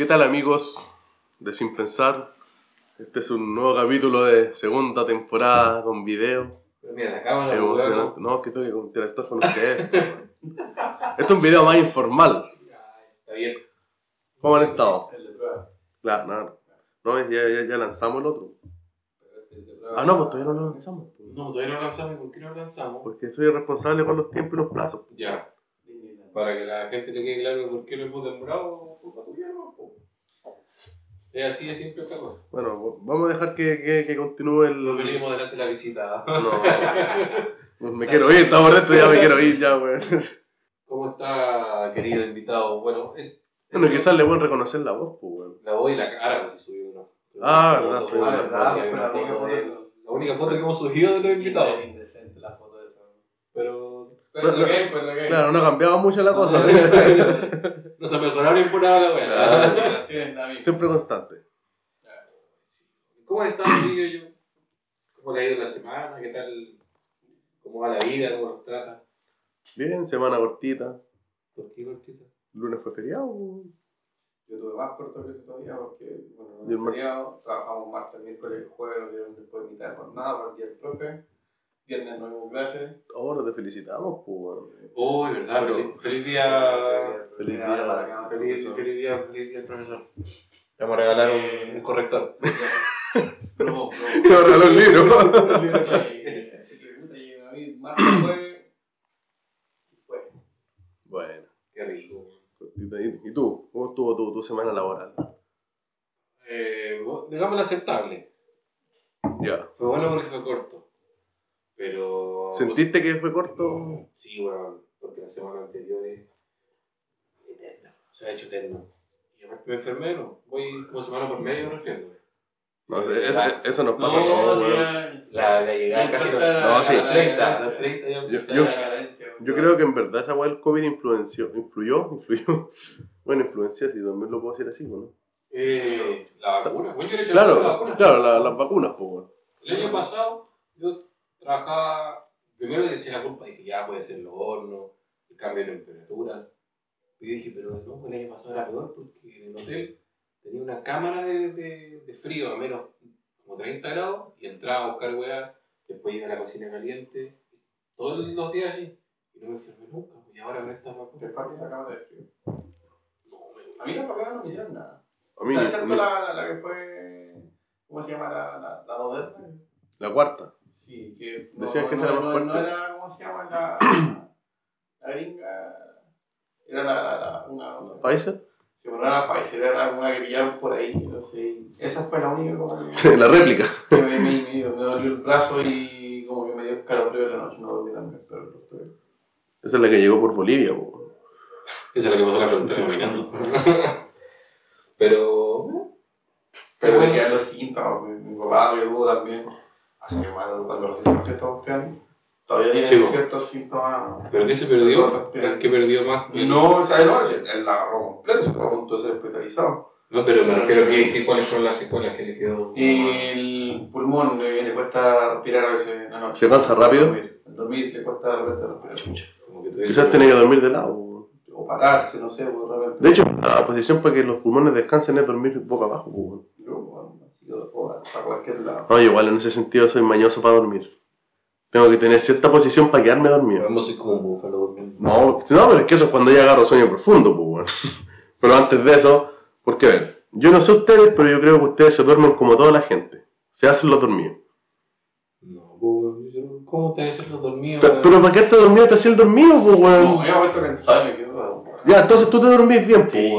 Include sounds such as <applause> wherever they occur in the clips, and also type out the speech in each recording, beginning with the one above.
¿Qué tal amigos de Sin Pensar? Este es un nuevo capítulo de segunda temporada con video. Pero mira, la cámara Emocionante. No, es que tengo que interactuar con ustedes. este es un video más informal. Está bien. ¿Cómo han estado? El de prueba. Claro, no, no ya, ya, ya lanzamos el otro. Este. Ah, no, pues todavía no lo lanzamos. pues. No, todavía no lo lanzamos. ¿Y ¿Por qué no lo lanzamos? Porque soy responsable con los tiempos y los plazos. Ya. Para que la gente le quede claro por qué lo hemos demorado, culpa tuya. Es así de simple esta cosa. Bueno, vamos a dejar que, que, que continúe el... No venimos delante de la visita. No. Pues me quiero ir, estamos dentro ya me quiero ir ya, weón. ¿Cómo está, querido invitado? Bueno, eh, Bueno, quizás le pueden reconocer la voz, pues, weón. la voz y la cara, pues si subimos una Ah, verdad, ah, la una foto única foto que hemos subido de los invitados. Indecente la foto de esa. Pero Pero es lo que hay, pues lo que hay. Claro, no ha cambiado mucho la cosa. <laughs> no se ha mejorado ni por nada la wea. Claro. Así es, David. Siempre constante. ¿Cómo han estado, chiquillos? yo? ¿Cómo le ha ido la semana? ¿Qué tal? ¿Cómo va la vida? ¿Cómo nos trata? Bien, semana cortita. ¿Por qué cortita? Lunes fue feriado. Yo tuve más corto que eso todavía porque, bueno, no mar- feriado, trabajamos martes, miércoles, jueves, después de mitad de jornada para el día del profe. Viernes no hubo clase. Ahora te felicitamos, pues. Uy, ¿verdad? Pero- feliz, feliz día. Feliz día. para acá, Feliz, feliz día, feliz día, profesor. Te vamos a regalar un, un corrector. <laughs> Promo. <laughs> Te libro. Así que, puta, y David, martes, jueves. Y fue. Bueno, Qué rico. ¿Y tú? ¿Cómo estuvo tu, tu semana laboral? Eh, digámoslo aceptable. Ya. Fue bueno porque fue corto. Pero. ¿Sentiste que fue corto? Sí, bueno, porque la semana anterior es eterna. Se ha hecho eterno. Y aparte me enfermé, ¿no? Voy como semana por medio refriéndome. No, eso, eso, eso nos pasa a No, todos, sí, weón. ya- La, la llegada casi importa la- No, sí. la- la- 30, los 30 ya Yo- yo- la Yo creo que en verdad esa weá del COVID influenció, influyó, influyó. <laughs> Bueno, influenció, si también lo puedo decir así, ¿no? Eh, la vacuna. Bueno, yo le he hecho la Claro, vacuna. claro, la- las vacunas, pues. El año pasado yo trabajaba, primero le eché la culpa, dije ya puede ser los hornos, el cambio de temperatura. Y yo dije, pero no, el año pasado era peor porque en el hotel tenía una cámara de, de, de frío a menos como 30 grados y entraba a buscar weá, después iba a la cocina caliente, todos los días allí. Y no me enfermé nunca, pues, y ahora con estas Te vacunas. falta la cámara de frío. No, me- A mí la vacuna no me hicieron nada. A mí, o sea, a excepto mí- la, la, la que fue. ¿Cómo se llama? La, la, la moderna. la cuarta. Sí, que Decían que no, esa era no, más no, no era, ¿cómo se llama? La, la gringa. Era la, la, la una, no sé. ¿Pfizer? Si no era la Pfizer, era una que pillaron por ahí, no sé. Esa fue la única como que, <laughs> la réplica. que me, me, me, me dolió el brazo y como que me dio escalofrío de la noche, no dormí también, pero lo estoy. Esa es la que llegó por Bolivia, weón. Esa es la que pasó la frontera <laughs> caminando. Pero, eh, Pero bueno. me quedan los síntomas, mi, mi papá, mi abuelo también. Hace mi madre cuando los síntomas que estamos teniendo. Todavía tiene po. ciertos síntomas. ¿Pero qué se perdió? ¿El que perdió más? No, o sea, no, él la agarró completo, se fue a punto de ser hospitalizado. No, pero me refiero a que, que cuáles fueron las secuelas que le quedó. Y el pulmón eh, le cuesta respirar a veces en la noche. ¿Se cansa rápido? Dormir, dormir le cuesta de repente respirar. Chucha, como que Quizás tenía que dormir de lado. O pararse, no sé, de repente. De hecho, la posición para que los pulmones descansen es dormir boca abajo. Yo, bueno, así que, o para cualquier lado. No, igual en ese sentido soy mañoso para dormir. Tengo que tener cierta posición para quedarme dormido. Vamos soy como un búfalo durmiendo. No, no, pero es que eso es cuando ya agarro sueño profundo, pues, weón. <laughs> Pero antes de eso, porque a ver, yo no sé ustedes, pero yo creo que ustedes se duermen como toda la gente. Se hacen los dormidos. No, pues, yo- ¿cómo te haces los dormidos? Pero, pero ¿para qué te dormido te hacía el dormido, pues, No, weón? me he y me quedo. Ya, entonces tú te dormís bien, pues, Sí.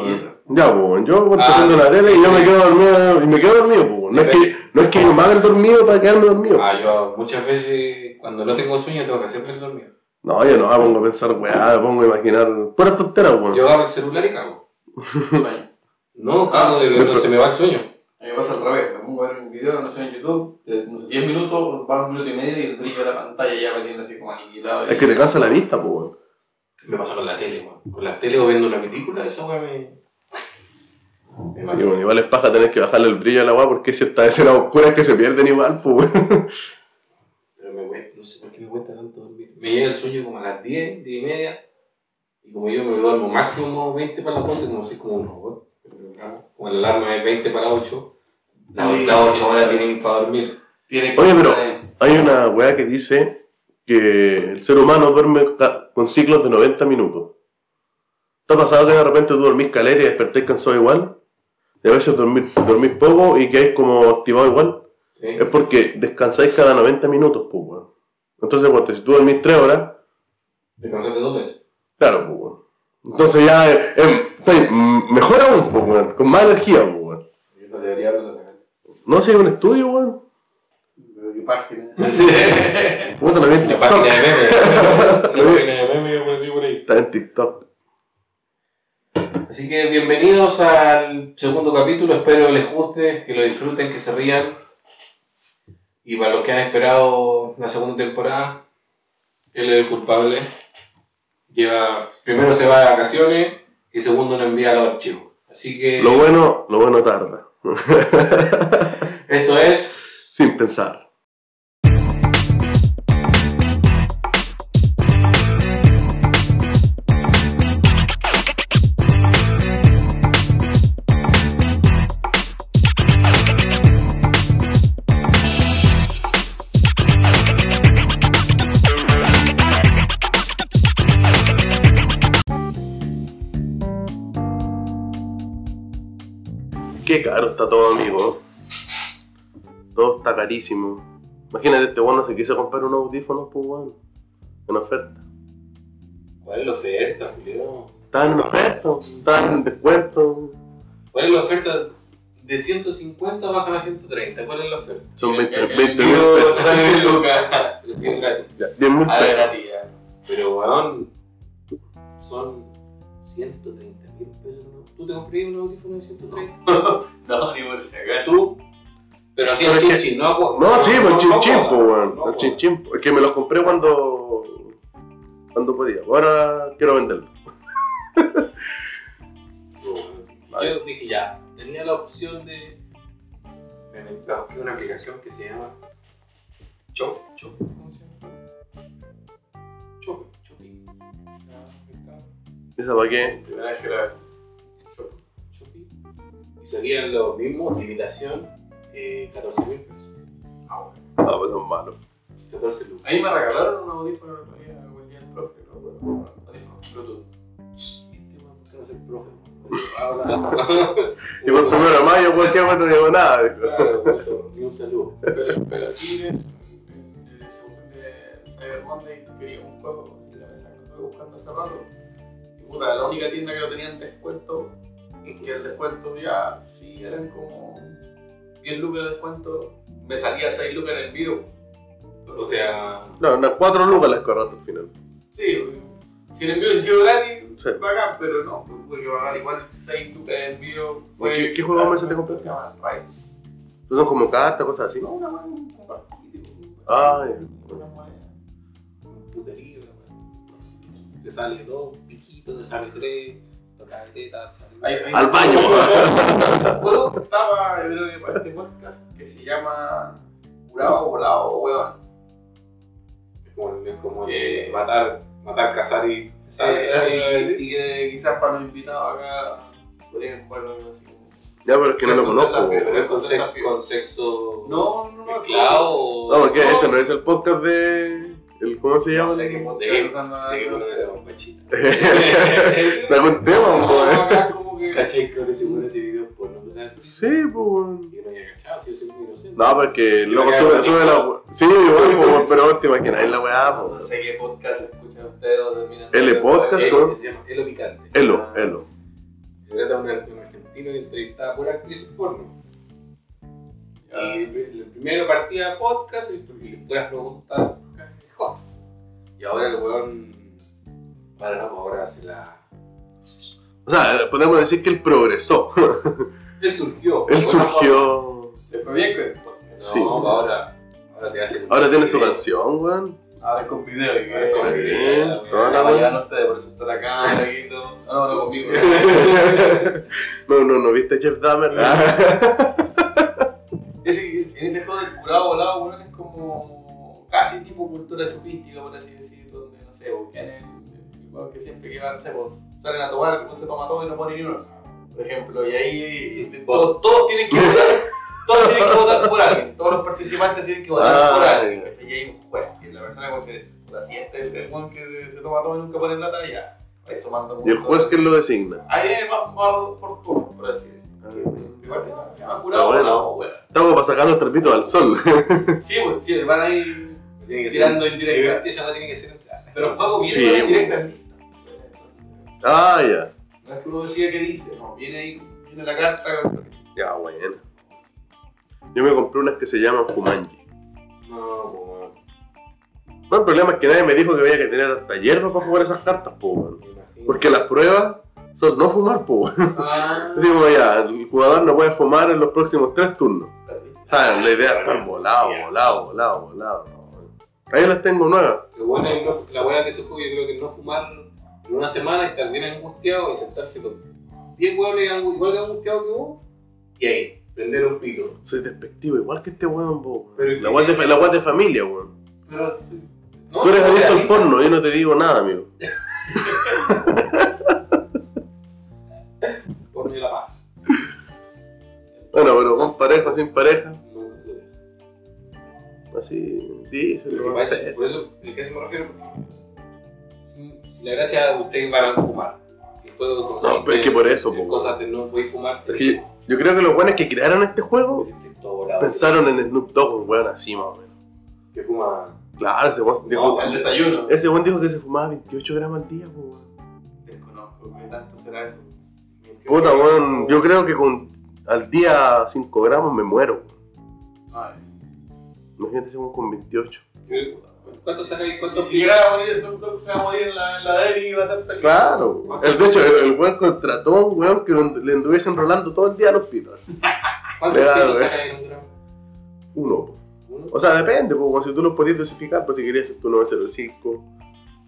Weón. Ya, pues, weón. Yo cuando Ah, la tele y yo me quedo dormido y me quedo dormido, pues, weón. No es que, no es que yo me haga el dormido para quedarme dormido. Ah, yo muchas veces cuando no tengo sueño tengo que hacerme el dormido. No, yo no me pongo a pensar, weá, me pongo a imaginar puras tonteras, weón. Yo agarro el celular y cago. Sueño. No, cago de que no se me va el sueño. A mí me pasa al revés, me pongo a ver un video, no sé, en YouTube, de no sé, 10 minutos, va un minuto y medio y el brillo de la pantalla ya me tiene así como aniquilado. Es que te cansa la vista, pues, weón. Me pasa con la tele, weón. Con la tele o viendo una película, esa weá me. Sí, bueno, igual es paja tener que bajarle el brillo a la weá porque ciertas escenas oscuras que se pierden igual, pues, weón. Pero me cuesta, no sé por qué me cuesta tanto dormir. Me llega el sueño como a las 10, 10 y media. Y como yo me duermo máximo 20 para las 12, como soy como un robot. Pero, claro, como la alarma es 20 para 8, las Sí. otras 8 horas tienen para dormir. Tiene Oye, pero- Hay una weá que dice que el ser humano duerme con ciclos de 90 minutos. ¿Te ha pasado que de repente tú dormís caleta y despertás cansado igual? Y a veces dormís, dormís poco y quedáis como activado igual. ¿sí? Es porque descansáis cada 90 minutos, pues, weón. Entonces, pues, si tú dormís 3 horas, Descansaste dos veces. claro, pues, weón. Entonces ya eh, eh, mejor aún, pues, weón. Con más energía, pues, weón. De. No sé, hay un estudio, weón. qué página. <laughs> Puta, lo vi en La TikTok. página de memes. La página de memes yo por ahí. Está en TikTok. Así que bienvenidos al segundo capítulo, espero les guste, que lo disfruten, que se rían. Y para los que han esperado la segunda temporada, él es el culpable. Lleva, primero se va de vacaciones y segundo no envía los archivos. Así que Lo bueno, lo bueno tarda. esto es... Sin pensar. Carísimo. Imagínate, este bueno se quiso comprar un audífono, pues bueno. En oferta. ¿Cuál es la oferta, Julio? Estaban en oferta, estaban en descuento. ¿Cuál es la oferta? De 150 bajan a 130. ¿Cuál es la oferta? Son 20 El- el 20 mil pesos. <laughs> está en Lucas. Es bien gratis. Ya, 10 mil pesos. Pero, weón, son 130 mil pesos. ¿no? ¿Tú te comprarías un audífono de 130? <laughs> No, ni por si acaso. ¿Tú? Pero así Pero el es que- chin chin, no agua. No, sí, pues chin chin, joda, pues weón. no El chin joda. chin. Es que me los compré cuando. cuando podía. Ahora quiero venderlo. <laughs> Yo dije ya, tenía la opción de. Me busqué una aplicación que se llama. Chop, Chop, ¿cómo se llama? Chop, Chopi. ¿Esa para qué? Primera vez que la veo. Chop, Chopi. Y salían los mismos, limitación, eh, 14 mil pesos. Ah, bueno. Ah, pues son malos. 14 lucas. Ahí me regalaron un audífono el otro día, el día del profe, no. Un audífono Bluetooth. Este man, ¿por qué no soy profe? Oye, habla. Y por primero de mayo, cualquier bueno, no digo nada. dijo. Claro, por eso, ni un saludo. Pero, pero aquí en la de Cyber Monday quería un juego y la mesa que estuve buscando hace rato. Y puta, la única tienda que lo tenía en descuento, y que el descuento ya sí eran como 10 lucas de descuento, me salía 6 lucas en el envío. O sea, No, unas 4 lucas las corraste al final. Sí, si el envío hubiese sido gratis, Sí. bacán, pero no, pues, tuve que pagar igual 6 lucas de envío. Fue, ¿Qué- qué juego más te compró? Se llama Rights. Son como cartas, cosas así. No, una mano, un compartido. Ah, ya. Una un puterío. Te sale dos, piquitos, te sale tres, hay- Al baño. Juego <laughs> estaba, yo creo que para este podcast, que se llama Curado, Volado, Huevón. Es como, es como Que- matar, matar, cazar y. Eh, y, y que quizás para los invitados acá podrían jugar algo así como. Ya, pero es que no lo conozco. es con sexo, Desafío. con sexo. No, no, no. mezclado. No, porque No. este no es el podcast de. El, ¿Cómo se No llama? sé qué podcast De- están De que bombachita. Sacó un <laughs> tema, No. ¿Cachai? Creo que se pone ese video por no. Sí, pues, weón. Yo no había cachado, si yo soy muy inocente. No, porque luego sube, sube la. Sí, igual, weón, pero te imaginas, la weá, No po. sé qué podcast escuchan ustedes o terminan. L podcast, Elo, ¿no? que se llama Elo Picante. Elo, elo. Se trata de un, argentino que entrevistaba por actrices porno. Y el, el primero partía podcast y, le puedas preguntar. Y ahora el weón. Ahora no, pues ahora hace la. O sea, podemos decir que él progresó. <laughs> Él surgió. Él surgió. Le fue bien con el podcast. Sí. No, ahora. Ahora te hace. Ahora tiene su canción, weón. Ahora es con video y Ahora es con video. toda la mañana ustedes, por eso está la cámara y todo. No, no, no, conmigo. <laughs> No, no, no viste Jeff Dahmer. Ah. <laughs> Ese, en ese juego del curado volado, weón, es como casi tipo cultura chupística, por así decir, donde, no sé, buscan el, el weón que siempre que va, no sé, pues, salen a tomar, uno se toma todo y no pone ni uno. por ejemplo, y ahí eh, todos, todos tienen que votar, todos tienen que votar por alguien, todos los participantes tienen que votar Ah, por alguien, ya. ¿cachai? y hay un juez, y la persona como se, puta, si este es el, el que se toma todo y nunca pone plata, ya, ahí sumando Y el juez que lo designa. Ahí va, va por turno, por así decirlo. Igual, se va curado, Ah, bueno. no. Estamos para sacar los trapitos al sol. Sí, pues, sí, van a ir Tiene que tirando ser. indirectas. Esa no tiene que ser. Pero juego viene Sí, con bueno. indirectas listas. ah, ya. No es que uno decida qué dice, no, viene ahí, viene la carta. Ya, bueno. Yo me compré unas que se llaman Jumanji. No, como. No, el problema es que nadie me dijo que había que tener hasta hierba para jugar esas cartas, po. Porque las pruebas son no fumar, po, weón. Ah, Así como ya, el jugador no puede fumar en los próximos tres turnos. Ah, la idea es estar volado, volado, volado, volado. Ahí las tengo nuevas. Lo bueno es no, la buena de ese juego, yo creo que no fumar en una semana y estar bien angustiado y sentarse con 10 hueones igual de angustiados que vos y ahí, prender un pito. Soy despectivo, igual que este weón. Pero La weá de, la de familia, weón. Pero. No, Tú eres adicto al porno, yo no te digo nada, amigo. <laughs> Porno y la paja. Bueno, pero con pareja, sin pareja. Así, no parece- sé. Por eso, ¿a qué se me refiero? Porque si, la gracia de ustedes van a fumar. El juego No, pero es que por eso, po, cosas de no voy a fumar. Es que yo creo que los buenos que crearon este juego pensaron en Snoop Dogg, un weón así más o menos. Que fuma. Claro, ese weón dijo, El desayuno. ese weón dijo que se fumaba 28 gramos al día, weón. Desconozco qué tanto será eso. Puta, weón, yo creo que con al día 5 gramos me muero. Ay. Imagínate weón con 28. ¿Cuánto sacáis? Si, ¿Cuánto si llegara a morir Snoop Dogg, se va a morir en la, en la deli y va a ser feliz. Claro, el, de hecho, el, el weón contrató a un weón que le anduviese enrolando todo el día a los pitos. <laughs> ¿Cuántos güey. sacáis en un gramo? Uno. ¿Uno? O sea, depende, pues, si tú lo podías dosificar, pues si querías hacer tu 905.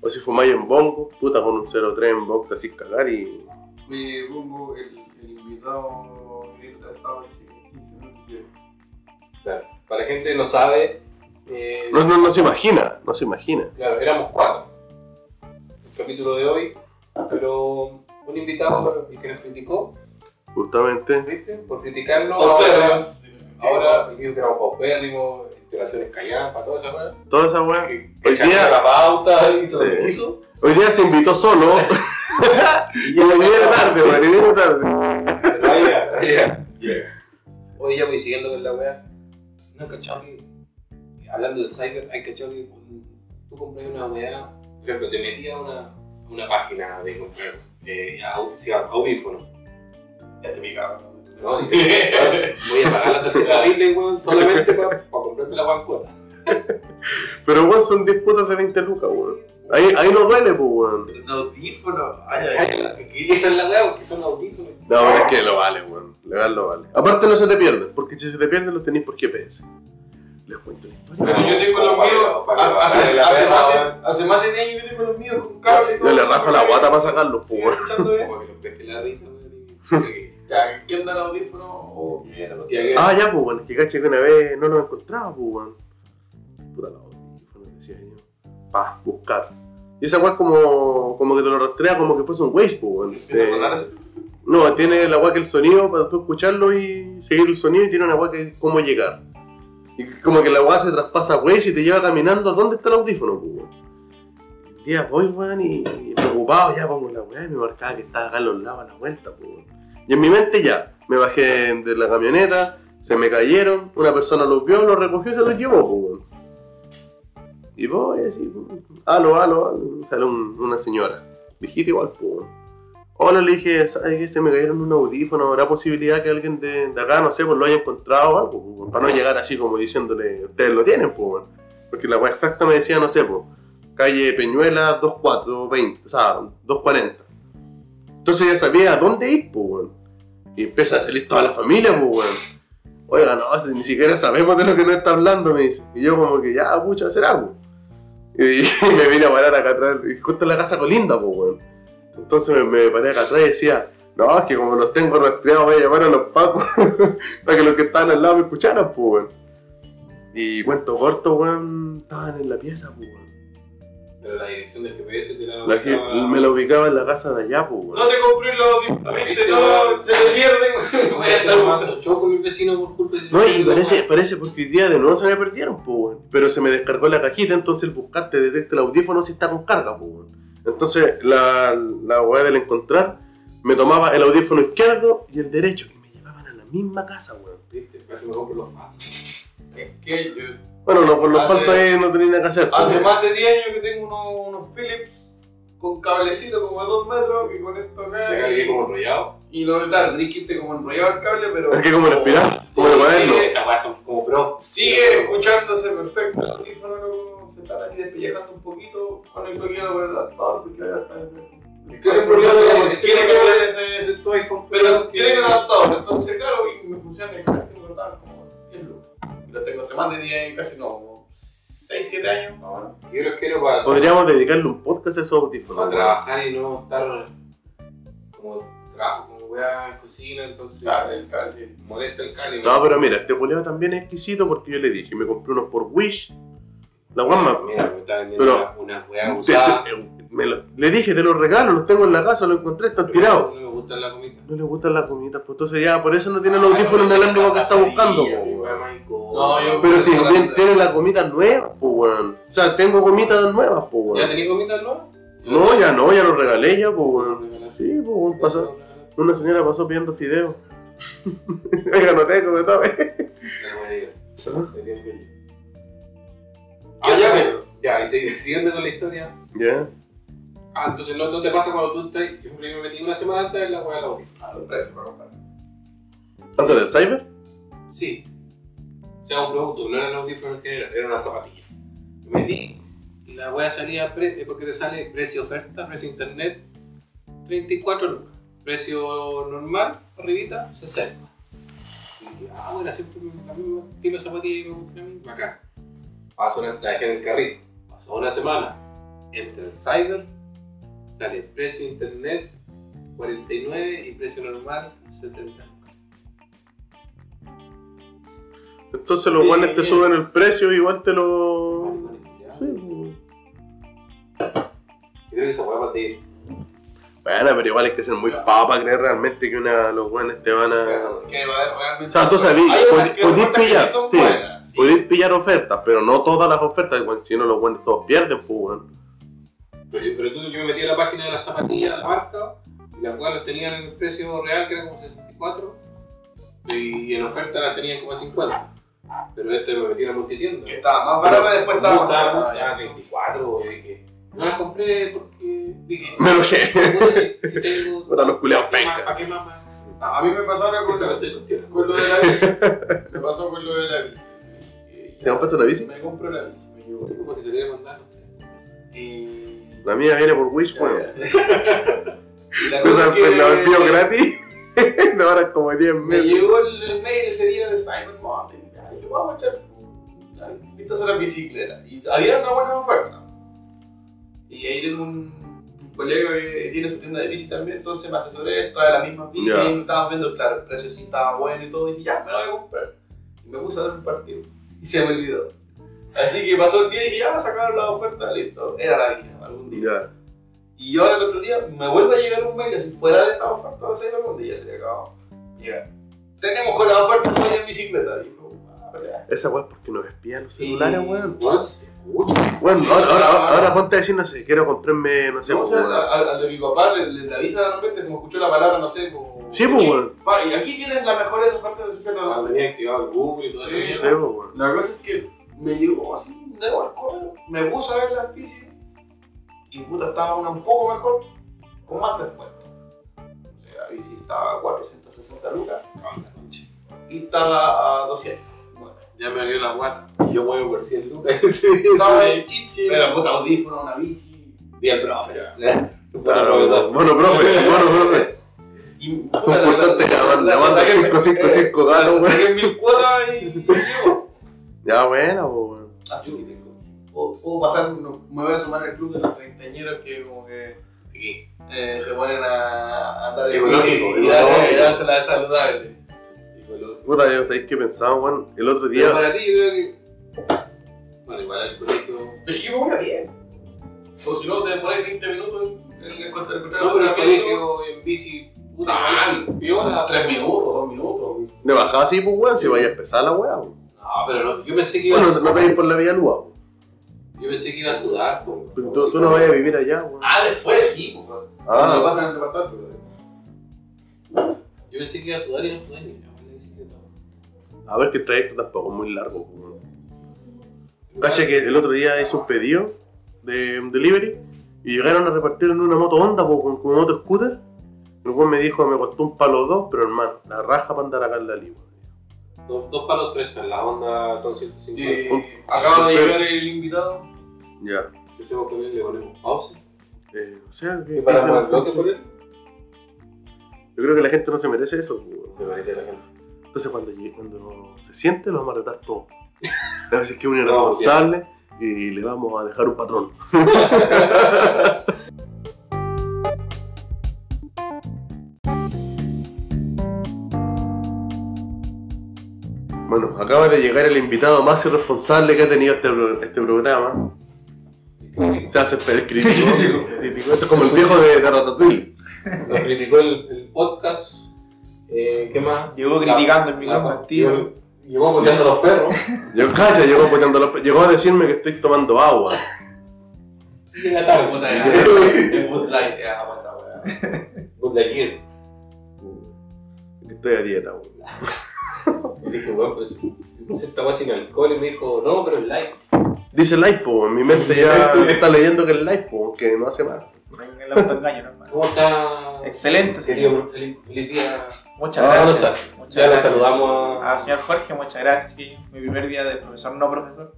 O si fumáis en bongo, puta, con un 03 en bongo te hacís cagar y. Me pongo el, el invitado Estado dice que 15 minutos. Claro. Para la gente que no sabe, eh, No, no, no se imagina, no se imagina. claro, éramos cuatro. El capítulo de hoy, pero un invitado el que nos criticó, Justamente. ¿viste? Por criticarlo, ahora, ahora el que éramos paupérrimos, instalaciones callampa, toda esa cosa. Toda esa weá. Hoy día- la pauta, hizo lo Sí. que hizo. Hoy día se invitó solo. <laughs> y me viene tarde, weón, y viene tarde. Pero ahí ya, ahí ya. Hoy ya voy siguiendo con la weá. No, cachado que. Hablando del cyber, hay cachado que cuando tú compras una weá, por ejemplo, te metías a una, una página de comprar eh, audífonos. Ya te picaba. ¿no? <laughs> Te- voy a pagar la tarjeta horrible, weón, solamente para comprarme la weá en cuota. <laughs> Pero weón, son 10 putas de 20 lucas, weón. Ahí, ahí no duele, pues, weón. Un audífono. Esa es la weá, porque son audífonos. No, pero es que lo vale, weón. Legal lo vale. Aparte no se te pierden, porque si se te pierden los tenéis por GPS. Les cuento la historia. Pero yo tengo los míos. Hace, hace, hace más de, weón. hace más de 10 años yo tengo los míos con cable y todo. Yo le rajo la guata para sacarlos, pues, escuchando que la weón. y- <laughs> Ya, ¿quién da el audífono o quién era el Ya audífono? que- Ah, ya, pues, weón. Es que caché que una vez no los encontraba, pues, weón. Puta la audífono, decía yo. Pa, buscar. Y esa weá es como, como que te lo rastrea como que fuese un a Eh, No, tiene la weá que el sonido para tú escucharlo y seguir el sonido y tiene una weá que es cómo llegar. Y como que la weá se traspasa Waze y te lleva caminando a dónde está el audífono, pues, día voy, weón, y y preocupado ya pongo la weá y me marcaba que estaba acá a los lados a la vuelta, pues. Y en mi mente ya, me bajé de la camioneta, se me cayeron, una persona los vio, los recogió y se los llevó, pues. Y voy así, aló, aló, aló, sale un- una señora, viejita igual, pues. Hola, le dije, ¿sabes qué? Se me cayeron un audífono, ¿habrá posibilidad que alguien de, de acá, no sé, pues lo haya encontrado o algo? pues, para no llegar así como diciéndole, ustedes lo tienen, pues. Porque la exacta me decía, no sé, pues, calle Peñuela 2420, o sea, 240. Entonces ya sabía a dónde ir, pues. Y empieza a salir toda la familia, pues. Oiga, no, si ni siquiera sabemos de lo que nos está hablando, me dice. Y yo como que, ya, pucha, será, pues. Y, <laughs> me vine a parar acá atrás, y justo en la casa colinda, pues, weón. Entonces me, me paré acá atrás y decía, no, es que como los tengo rastreados voy a llamar a los pacos <laughs> para que los que estaban al lado me escucharan, pues, weón. Y cuento corto, weón, estaban en la pieza, pues, weón. Pero la dirección del GPS te la. La me la ubicaba en la casa de allá, pues, No te compré los audífonos, no, se te pierden. Voy a estar choco con mi vecino por culpa de No, y parece, parece porque hoy día de nuevo se me perdieron, pues. Pero se me descargó la cajita, entonces el buscarte detecta el audífono si está con carga, pues. Entonces, la, la weá del encontrar me tomaba el audífono izquierdo y el derecho, y me llevaban a la misma casa, weón. Viste, eso me compro los falsos. Es que yo Bueno, no, por los Hace- falsos ahí no tenía nada que hacer. pues, hace más de 10 años que tengo unos, unos Philips con cablecito como de 2 metros que con esto acá. Se cargué como enrollado. Y lo claro, tenés que irte como enrollado el cable, pero. Es que como el espiral, como Sí, cuaderno. sí, Esa weá son como pro. Sigue escuchándose perfecto. El audífono no se están así despellejando un poquito. Conecto aquí con el adaptador porque ahora está. Que problema es- ese tiene que ese- Ese es tu iPhone. Pero tiene que adaptador, entonces claro, y me funciona exactamente tal como 10 lucas. Lo tengo hace más de 10 años, casi no, como 6, 7 años más o menos. Yo los quiero para, Podríamos dedicarle un podcast a esos audífonos. para trabajar y no estar como trabajo con weá en cocina, entonces Claro, el cable. molesta el cable. No, pero mira, este culiado también es exquisito porque yo le dije, me compré unos por Wish. La guama. Mira, me está vendiendo Pero- una, una <laughs> weá usada. le dije, te los regalo, los tengo en la casa, los encontré, están tirados. No me gusta la comida. No le gustan las comidas, pues entonces ya, por eso no tiene el audífono inalámbrico que está buscando. No, yo- Pero si bien tiene las gomitas nuevas, pues weón. O sea, tengo gomitas nuevas, pues ¿Ya weón. tenés comida no? No, ya no, ya los regalé ya, pues weón. Sí, pues weón, pasó. Una señora pasó pidiendo fideos. <laughs> Oiga, no tengo, me tome. Ah, ya, ya, y sigue- siguiendo con la historia. Ya. Ah, entonces no, no te pasa cuando tú entras. Yo me metí una semana antes en la weá de la boca. A los precios para comprar. ¿Antes del cyber? Sí. O sea, un producto, no era un audífono en general, era una zapatilla. Me metí y la weá salía pre- porque te sale precio oferta, precio internet, 34 lucas. Precio normal, arribita, 60. Y ah, bueno, siempre la misma estilo de zapatilla y me gusta a mí, bacán. Paso una, la dejé en el carrito. Pasó una semana, entre el cyber, precio internet 49 y precio normal 70 lucas. Entonces los Sí, guanes te suben el precio, igual te lo. Vale, vale, ya. Sí, pues. Yo creo que esa. Bueno, pero igual hay que ser muy papa para creer realmente que una, los guanes te van a. Que va a haber realmente. O sea, tú ofertas que pillar, sí. sí. Podéis pillar ofertas, pero no todas las ofertas, igual, si no los guanes todos pierden, pues. Pero, tú, yo me metí a la página de las zapatillas la marca, y las cuales las tenían en el precio real, que era como 64, y en oferta las tenían como a 50. Pero este me metí en la multitienda. Que estaba más barata y después estaba más barata. ya ya. 24, y dije, no las compré porque dije, Me enojé. si, si <laughs> tengo. Puta, los culiados ¿Para qué más? penca. ¿Para qué más? más? A mí me pasó ahora con, lo- con lo de la bici. Me pasó con lo de la bici. ¿Te compraste una bici? Me compré la bici. Me llevó. Como que se quería mandar. Y. La mía viene por Wish, weón. Y <laughs> la <laughs> la envío gratis. Me <laughs> ahora como 10 Me meses. llegó el, el mail ese día de Simon Mountain. Ya dije, vamos a echar vistas a la bicicleta. Y había una buena oferta. Y ahí tengo un, un colega que tiene su tienda de bici también, entonces me asesoré, trae las mismas bicis Ya. y me estaban viendo, claro, el precio sí estaba bueno y todo. Y dije, ya, me lo voy a comprar. Y me puse a ver un partido. Y se me olvidó. Así que pasó el día y dije, ya, sacaron la oferta, listo. Era la bici, algún día. Ya. Y yo el otro día me vuelve a llegar un mail así fuera de esa oferta de Moon y ya se había acabado. Llega. Tenemos con la oferta todavía en bicicleta. Y fue, ah. Esa weón porque nos espían los celulares, weón. Weón, si te escucho. Bueno, Sí, ahora, sí, ahora, ahora- ahora ponte a decir, no sé, quiero comprarme, no sé, No, pues, o sea, weón. al, al de mi papá le, le avisa de repente, como escuchó la palabra, no sé, como. Sí, pues, weón. Y aquí tienes las mejores ofertas de Sailor Ah. Tenía activado el Google y todo Sí, eso. Sí, pues, weón. La cosa es que me llegó así, debo al correo, me puse a ver las bicis y puta, estaba una un poco mejor, con más descuento. O sea, la bici estaba a 460 lucas Ah, la y estaba a 200. Bueno, Ya me abrió la guata. Yo muevo por 100 lucas. <laughs> estaba en chiche. Pero puta, audífono, una bici. Bien, profe. Bueno, profesor. bueno, profe, <laughs> bueno, profe. Y Un cursante llamando saqué- 555 eh, gatos, la weón. Saqué en mil cuotas y y. Ya, bueno, pues, weón. Así que tengo. Puedo, puedo pasar, no- me voy a sumar al club de los treintañeros que como que eh, se ponen a, andar en Ecológico, bici y y dársela de saludable. Puta, yo sabéis que pensaba, weón, el otro Pero día. para ti, yo creo que. Bueno, igual el colegio. Es que yo me voy a bien. O si no, te demoráis 20 minutos en en encontrar encontrar No, pero el la colegio en bici, puta, Ah, piola, 3 minutos, 2 minutos. De bajada así, pues weón, si vaya a empezar la weá. weón. No, pero no, yo pensé que iba Bueno, a no te ir por la vía Lua. Yo pensé que iba a sudar. Pero Tú, tú no vayas a vivir allá. Ah, después sí, pues. Ah, pasan en el departamento. Yo pensé que iba a sudar y no sudé ni nada, a ver que el trayecto tampoco es muy largo. Cacha que el otro día hice un pedido de un delivery y llegaron a repartir en una moto Honda, po, con, con moto scooter. El me dijo, me costó un palo dos, pero hermano, la raja para andar acá en la Ligua. Dos, dos palos tres, pero la onda son 150. Y acaba de llegar el invitado. Ya. ¿Qué hacemos con él? Le ponemos pausa. Eh, o sea, que, ¿Y para el bloque por él? yo creo que la gente no se merece eso. po, weón. Me parece a la gente. Entonces cuando, cuando se siente, lo vamos a retar todo. <laughs> A veces que es un No, irresponsable y le vamos a dejar un patrón. <laughs> Bueno, acaba de llegar el invitado más irresponsable que ha tenido este, este programa. Se hace el crítico. <laughs> crítico. Esto es como el viejo de, de Ratatouille. Nos criticó el, el podcast. Eh, ¿Qué más? Llegó criticando el micrófono Ah, activo. Llegó, boteando a los perros. Llegó, calla, llegó, poniendo los pe- llegó a decirme que estoy tomando agua. Y llega tarde. Puta, ya. El Bud Light, ya, pasa, weón. Bud Lightyear. Estoy a dieta, weón. <laughs> Y dije, bueno, pues puse esta weá sin alcohol y me dijo, no, pero es light. Dice light, po, en mi mente ya está leyendo que es light, po, que no hace mal. El autoengaño, hermano. ¿Cómo está? Excelente, Querido, señor. feliz, feliz día. Muchas Ah, gracias. no sé. Muchas Ya lo gracias. saludamos a... Ah, señor Jorge, muchas gracias. chiquillo. Mi primer día de profesor no profesor.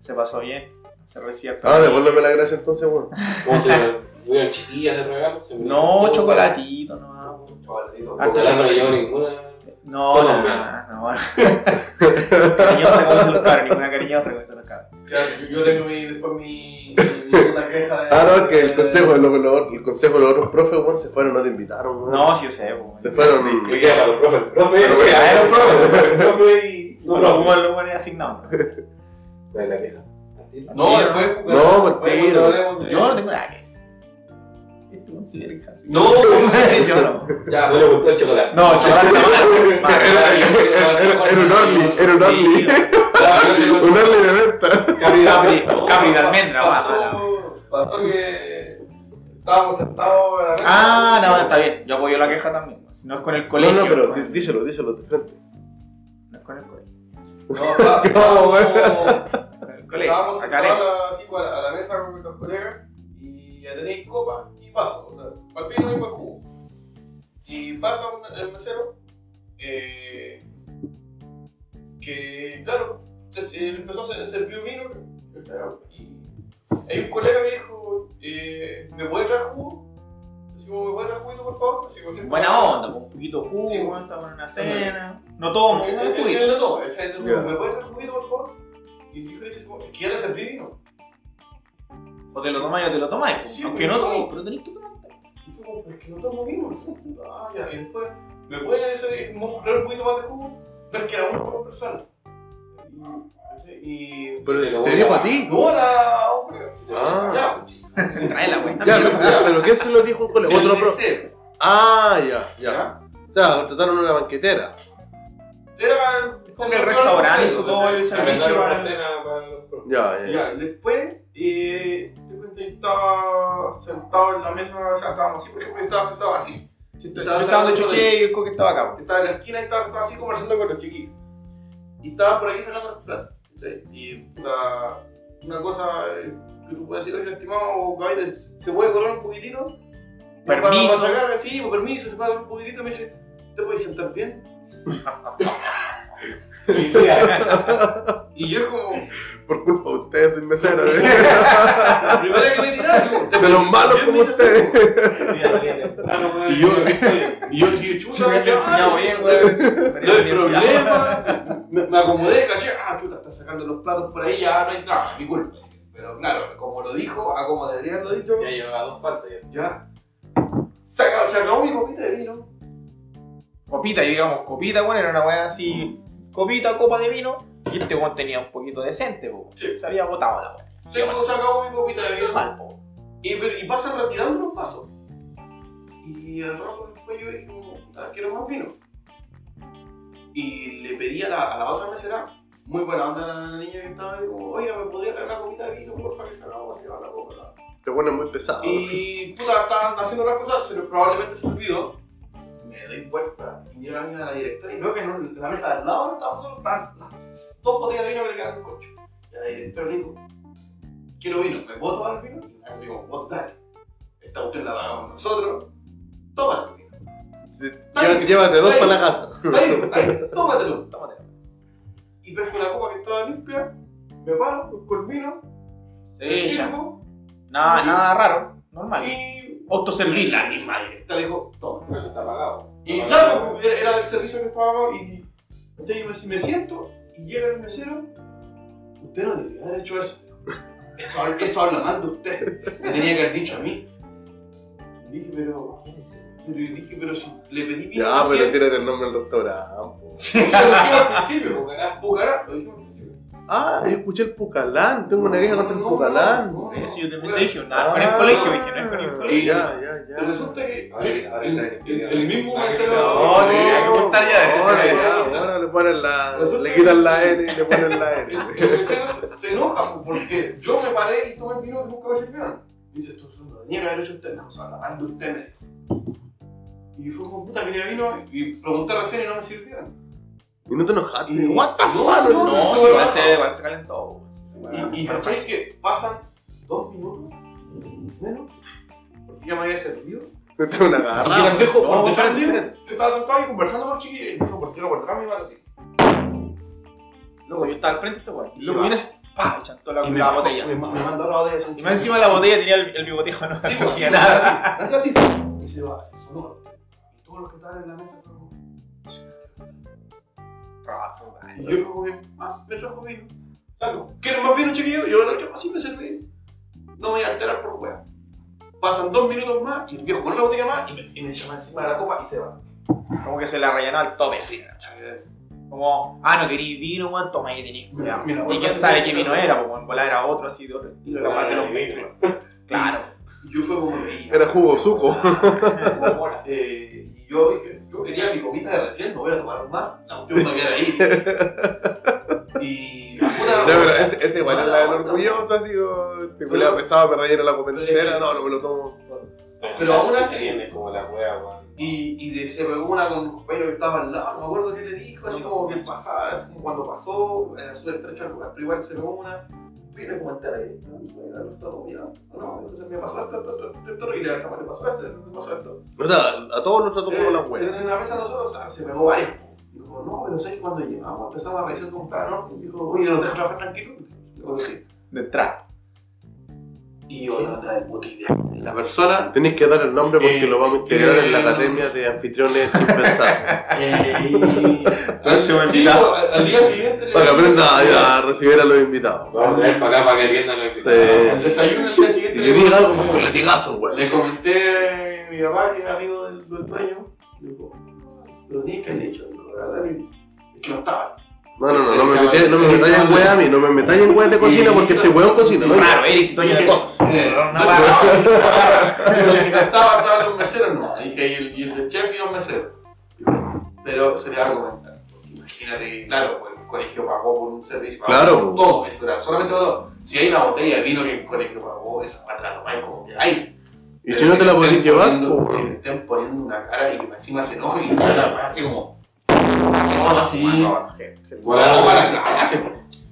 Se pasó bien. Se recibe. Ah, devuélveme la gracia entonces, weón. ¿Cómo te ¿Hubieron chiquillas de regalo? ¿Se me No, chocolatito, no. Chocolatito. Harto no llevó ninguna. No, Colombia. no, <laughs> no. cariñosa como se los cabros, ninguna cariñosa como se los cabros. Claro, yo, yo tengo mi, después mi, mi puta queja de. Ah, no, que el consejo de los, los- el consejo de los otros profes, weón, se fueron, no te invitaron, weón. No, sí yo sé. Se fueron. Me queda para los profes. El profe. Un profe, El profe y. No, No, no, como lo ponen asignado. ¿Cuál es la. No, después. No, Yo no tengo nada que Este caso. No, yo no. Ya, no le gustó el chocolate. No, chocolate no. Era, un Orly, era un Orly. Un Orly de venta. Capri, de almendra. Pasó, que estábamos sentados en la mesa. Ah, no, está bien. Yo apoyo la queja también. No es con el No, colegio. no, pero pues. dí- díselo, díselo de frente. No es con el colegio. No, está- ¿Cómo, güey? estábamos- sentados a la- así, a la, a la mesa con los colegas ya tenéis copa y paso. O sea, para el vino y para el jugo. Y pasa un- el mesero eh, que, claro, entonces, él empezó a hacer- servir vino y hay un colega que dijo, eh, ¿me puede traer jugo? Así como, ¿me puede traer juguito, por favor? Así como siempre. Buena onda, con un poquito de jugo, Sí, bueno, estamos en una cena. No tomo, Porque un él- él- él juguito. no toma. ¿me puede traer juguito, por favor? Y dijo, dice, como, es que ya le serví vino. O te lo tomáis o te lo tomáis. pues. Sí, Aunque pues, no sí. toméis, pero tenéis que tomar. Y fue como, es que no tomo vino. Ah, ya, y después, ¿me puede hacer mo- traer un poquito más de jugo? Pero es que era uno por persona. Y. y Pero te voy dijo a- ti. no era hombre. Ah. Ya, pues. Trae la weá. Ya, pero, ya, pero ¿quién se lo dijo un colega? El Otro mesero, Ah, ya, ya. ¿ya? O sea, contrataron una banquetera. Era Como el restaurante hizo todo el servicio para-. Ya, ya, ya. Después, eh, te cuento que estaba sentado en la mesa, o sea, estábamos así, por ejemplo, yo estaba sentado así. Yo estaba de choche y el coque estaba acá. pues. Estaba en la esquina y estaba sentado así conversando con los chiquillos. Y estaban por aquí sacando los platos. Y una cosa eh, que tú puedes decir, oye, estimado caballero, ¿se puede correr un poquitito? Permiso. Para, para sacar, sí, pues, permiso, se puede correr un poquitito. Me dice, ¿te puedes sentar bien? <laughs> Y yo como, Por culpa de ustedes, soy mesero. ¿eh? la primera que me tiraron, yo, ¿te De los malos como ustedes. Ya salía temprano, pues. Y yo, y yo dije, chuta, me había ya, enseñado bien, weón. No hay problema. Me, me acomodé, caché. Ah, chuta, está sacando los platos por ahí, ya no hay trabajo, mi culpa. Pero claro, como lo dijo, a como debería haberlo dicho, Ya llevaba dos faltas ya. ya. Se acabó, se acabó mi copita de vino. Copita, y digamos, copita, bueno, era una weá así. Copita, copa de vino. Y este weón tenía un poquito decente, po. Sí. Se había agotado la weá. Se, se acabó mi copita de vino. Mal, po. Y, pero- y pasan retirando los vasos. Y al rato después yo dije, como, puta, quiero más vino. Y le pedí a la, a la otra mesera, muy buena onda la, la niña que estaba ahí, como, oiga, ¿me podría traer una copita de vino, porfa, que se acabó, llevar la copa? Te pones muy pesado. Y puta, estaban haciendo las cosas, se le- probablemente se olvidó. Me doy vuelta y miro a la directora y veo que en, la mesa de al lado estábamos solo estaban las dos botellas de vino que le quedaban en el coche. Y a la directora le digo, quiero vino, ¿me puedo tomar el vino? Y me digo, vos dale. Esta cuestión la pagamos nosotros, tómate el vino. Llé- Llévate dos para la casa. Está ahí, está ahí, tómatelo. Tómatelo. Y pesco la copa que estaba limpia, me paro, pesco el vino, ya. sirvo Nada, nada raro. Normal. y Autoservicio. la misma directora le dijo, toma. Pero eso está pagado. Y Está pagado. claro, era, era el servicio que estaba acá y entonces yo me, si me siento y llega el mesero, usted no debería haber hecho eso. Eso, habla- eso habla mal de usted. Me tenía que haber dicho a mí. Y dije, pero, pero dije, pero si le pedí vino Ya, pero tírate el nombre del restaurante. po. <laughs> lo dijimos al principio. Lo dijimos al principio. Ah, yo escuché el Pucalán. Tengo una queja contra el No, Pucalán. no, no. Eso yo también te dije, nada, con el Ah, colegio, dije, no es con el Y- colegio. Ya, ya, Pero ya. resulta que el, mismo Ah, mesero. no, tenía que contar ya eso. Ahora, le ponen la. Le quitan la N y le ponen la N. el mesero se, enoja porque yo me paré y tomé el vino que nunca me sirvieron. Dice, esto es una que haber hecho usted, no, se habla mal de usted, me dijo. Y fue como puta, quería vino y pregunté recién y no me sirvieron. Y no te enojaste. Y- What the no, fuck? no, No, sí, igual no. se, igual se calentó. Y, y ¿cachai que pasan dos minutos menos? Porque ya me había servido. No te una Y el viejo, no, por yo estaba sentado ahí conversando con el chiquillo y el viejo, ¿por qué no por detrás me iba así? Luego yo estaba al frente de este weón. Y Y se vienes, pa, y chantó la, Y la botella. Me, mandó la botella. Y más encima la botella tenía el, el bigotejo, no no pues, pues, nada. así, así. Y se va, y. Y todos los que estaban en la mesa fueron Y yo fue como que, ah, me trajo vino. Salgo. ¿Quieren más vino, chiquillo? Yo, no, yo así me serví. No me voy a alterar por hueá. Pasan dos minutos más y el viejo con la botella más y me, y me llama encima de la copa y se va. Como que se la rellenó al tope, así. Como, ah, no querí vino, weón, toma ahí culiao. mira, Y quién sí, sabe sí, qué sí, vino sí. era, pues, en volar era otro así, de otro estilo, capaz de los vino. Claro. Yo fue como. Era jugo suco. <laughs> <laughs> Eh, y yo dije, yo quería mi copita de recién, no voy a tomar más. La cuestión me queda ahí. <laughs> Y. la puta- Ya, pero ese, ese igual es la del orgulloso, así como. Este culiao pesado, me rellena la copa entera. No, no me lo tomo. Pero aún así- se viene como la wea, weón. Y, y de, se pegó una con un compañero que estaba al lado, no me acuerdo qué le dijo, así como que pasaba, así como cuando pasó, era súper estrecho el lugar, pero igual se pegó vino como entera y no, no, está bien, no, entonces me pasó esto, esto, esto, esto, y le pasó esto, me pasó esto. O sea, a todos nos trató como Eh, la en, wea. en la mesa nosotros, o sea, se pegó varias. Dijo, no, pero ¿sabes que cuando llegamos empezamos a revisar estaba, no? Y dijo, oye, ¿nos dejas trabajar tranquilo? Digo, sí. De. Y no, no, puta idea. La persona Tenéis que dar el nombre porque Eh, lo vamos a integrar en la eh, academia de anfitriones sin pensar. <laughs> Eh, <laughs> al, sí, invitado. al, al día siguiente le Para que aprenda a, a recibir a los invitados. Vamos a traer para acá para que atiendan los Sí. El desayuno el día siguiente Y que diga algo con latigazo, wey. le comenté a mi papá que es amigo del, del dueño. Dijo, lo tenías que haber dicho. La verdad, es que no estaba. No, no, no, no me metáis no me en wea a mí, no me metáis en de cocina porque este weón cocina, ¿no? Claro, Eric, dueño de cosas. No, no, no, Los que estaban los meseros, no. Dije, y el, chef y los meseros. Pero se le va a comentar. Imagínate, claro, pues, el colegio pagó por un servicio. Claro. Todo, eso era solamente todo. Si hay una botella de vino que el colegio pagó, esa pata no hay como que hay. Y si no te la podéis llevar, pues, que le estén poniendo una cara y que encima se enoje y la así como. Eso así. Bueno, No, para la clase.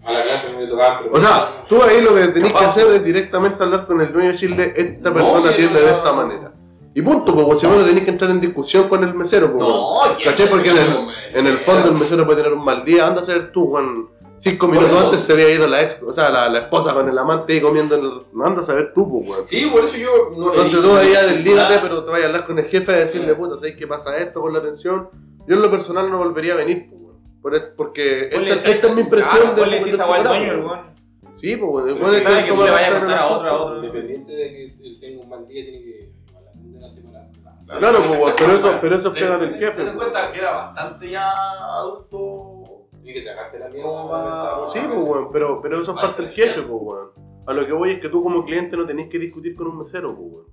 A la clase no le tocaba, pero. O sea, tú ahí lo que tenés que hacer es directamente hablar con el dueño y decirle, esta No, persona atiende de no- esta manera. Y punto, pues si no tenés que entrar en discusión con el mesero, pues. No, ¿Cachai? Porque en el, en el fondo el mesero puede tener un mal día, anda a ser tú, Juan. Cinco minutos eso. antes se había ido la ex, o sea, la, la esposa con el amante ahí comiendo en el. Anda a saber tú, pues, weón. Sí, por eso yo no le Entonces tú ahí deslígate, pero te vayas a hablar con el jefe a decirle, puta, ¿sabes qué pasa esto con la atención? Yo en lo personal no volvería a venir, pues, weón. Por- Porque esta, seis- esta es mi impresión de. dueño. Sí, pues, weón. Pero Puede que que le vaya a carta en el contar a asunto. otro, a otro. Independiente de que él tenga un mal día, tiene que la semana. Claro, pues, weón, pero eso, pero eso es pega del jefe. Ten en pues. cuenta que era bastante ya adulto. Tiene que tragarte la mierda. Sí, pues, weón, pero, pero eso es parte del jefe, pues, weón. A lo que voy es que tú como cliente no tenés que discutir con un mesero, pues, weón.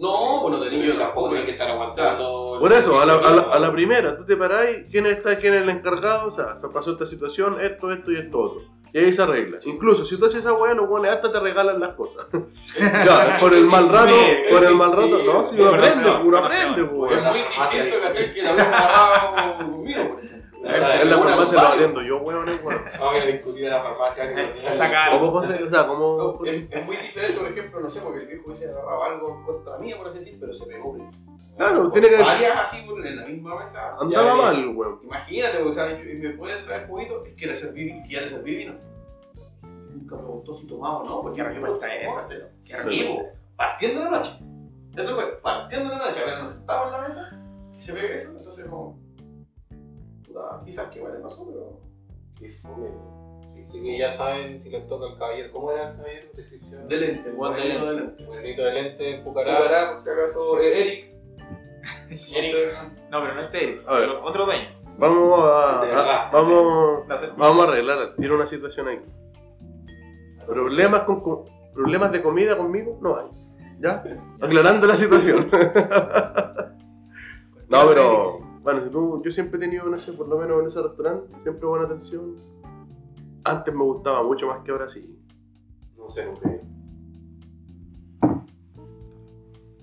No, pues no tenía yo tampoco tampoco. hay que estar aguantando. Por eso, a la, a, la, a la primera, tú te parás, ¿quién está, quién es el encargado? O sea, se pasó esta situación, esto, esto y esto otro. Y ahí se arregla. Incluso si tú haces esa weá, los weones hasta te regalan las cosas. <laughs> ya, por el mal rato, Sí, por el mal rato, sí, no, sí, si uno aprende, no, uno aprende, pues, Es weón. muy distinto, ¿cachai? Que la vez <laughs> agarrado conmigo, En la farmacia lo atiendo yo, weón, weón. <laughs> Vamos a discutir a la farmacia. que- es, muy diferente, por ejemplo, no sé, porque el viejo hubiese agarrado algo contra mí, por así decir, pero se pegó. pues. Claro, tiene que- Varias así por- en la misma mesa. Andaba mal, weón. Imagínate, porque, o sea, yo- ¿me puedes traer juguito? Es que le serví, que ya le serví vino. Nunca preguntó si tomaba o no, porque respuesta yo, es esa. Qué Servimos, partiendo la noche. Eso fue, partiendo la noche. Apenas nos sentamos en la mesa, y se ve eso, entonces como... Puta, quizás que vale pasó, pero... Qué fome. Sí, sí que ya saben si les toca al caballero. ¿Cómo era el caballero? Descripción. De lente, Juan de lente. Morenito de lente, en Pucará. Pucará, por si acaso, eh, Eric. <laughs> Eric. No, pero no es Eric. A ver. Otro dueño. Vamos a, vamos, vamos a arreglar, tiene una situación ahí. Problemas con, con- problemas de comida conmigo no hay. ¿Ya? <laughs> Aclarando la situación. <laughs> No, pero bueno, si tú- yo siempre he tenido en ese, por lo menos en ese restaurante, siempre buena atención. Antes me gustaba mucho más que ahora sí. No sé, no creo.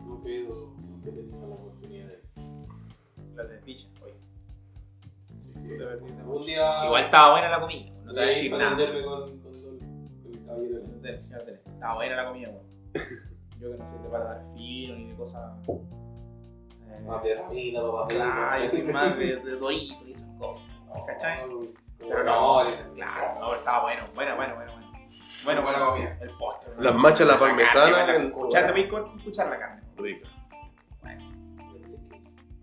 No pido la oportunidad de. La de picha, oye. Un día. Igual estaba buena la comida. No te voy a decir nada. con, con, con el caballero. Estaba buena la comida, weón. <laughs> Yo que no soy de paladar fino ni de cosas. Más de ramita, papá. Claro, yo soy <laughs> más de, de dorito y esas cosas. ¿Cachai? Pero no, no, claro, no, estaba bueno, bueno, bueno, bueno. Bueno, Bueno, bueno, comida. el postre. Las machas, la parmesana, carne, el- con Cuchar de bacon, con cuchar la carne. Rica.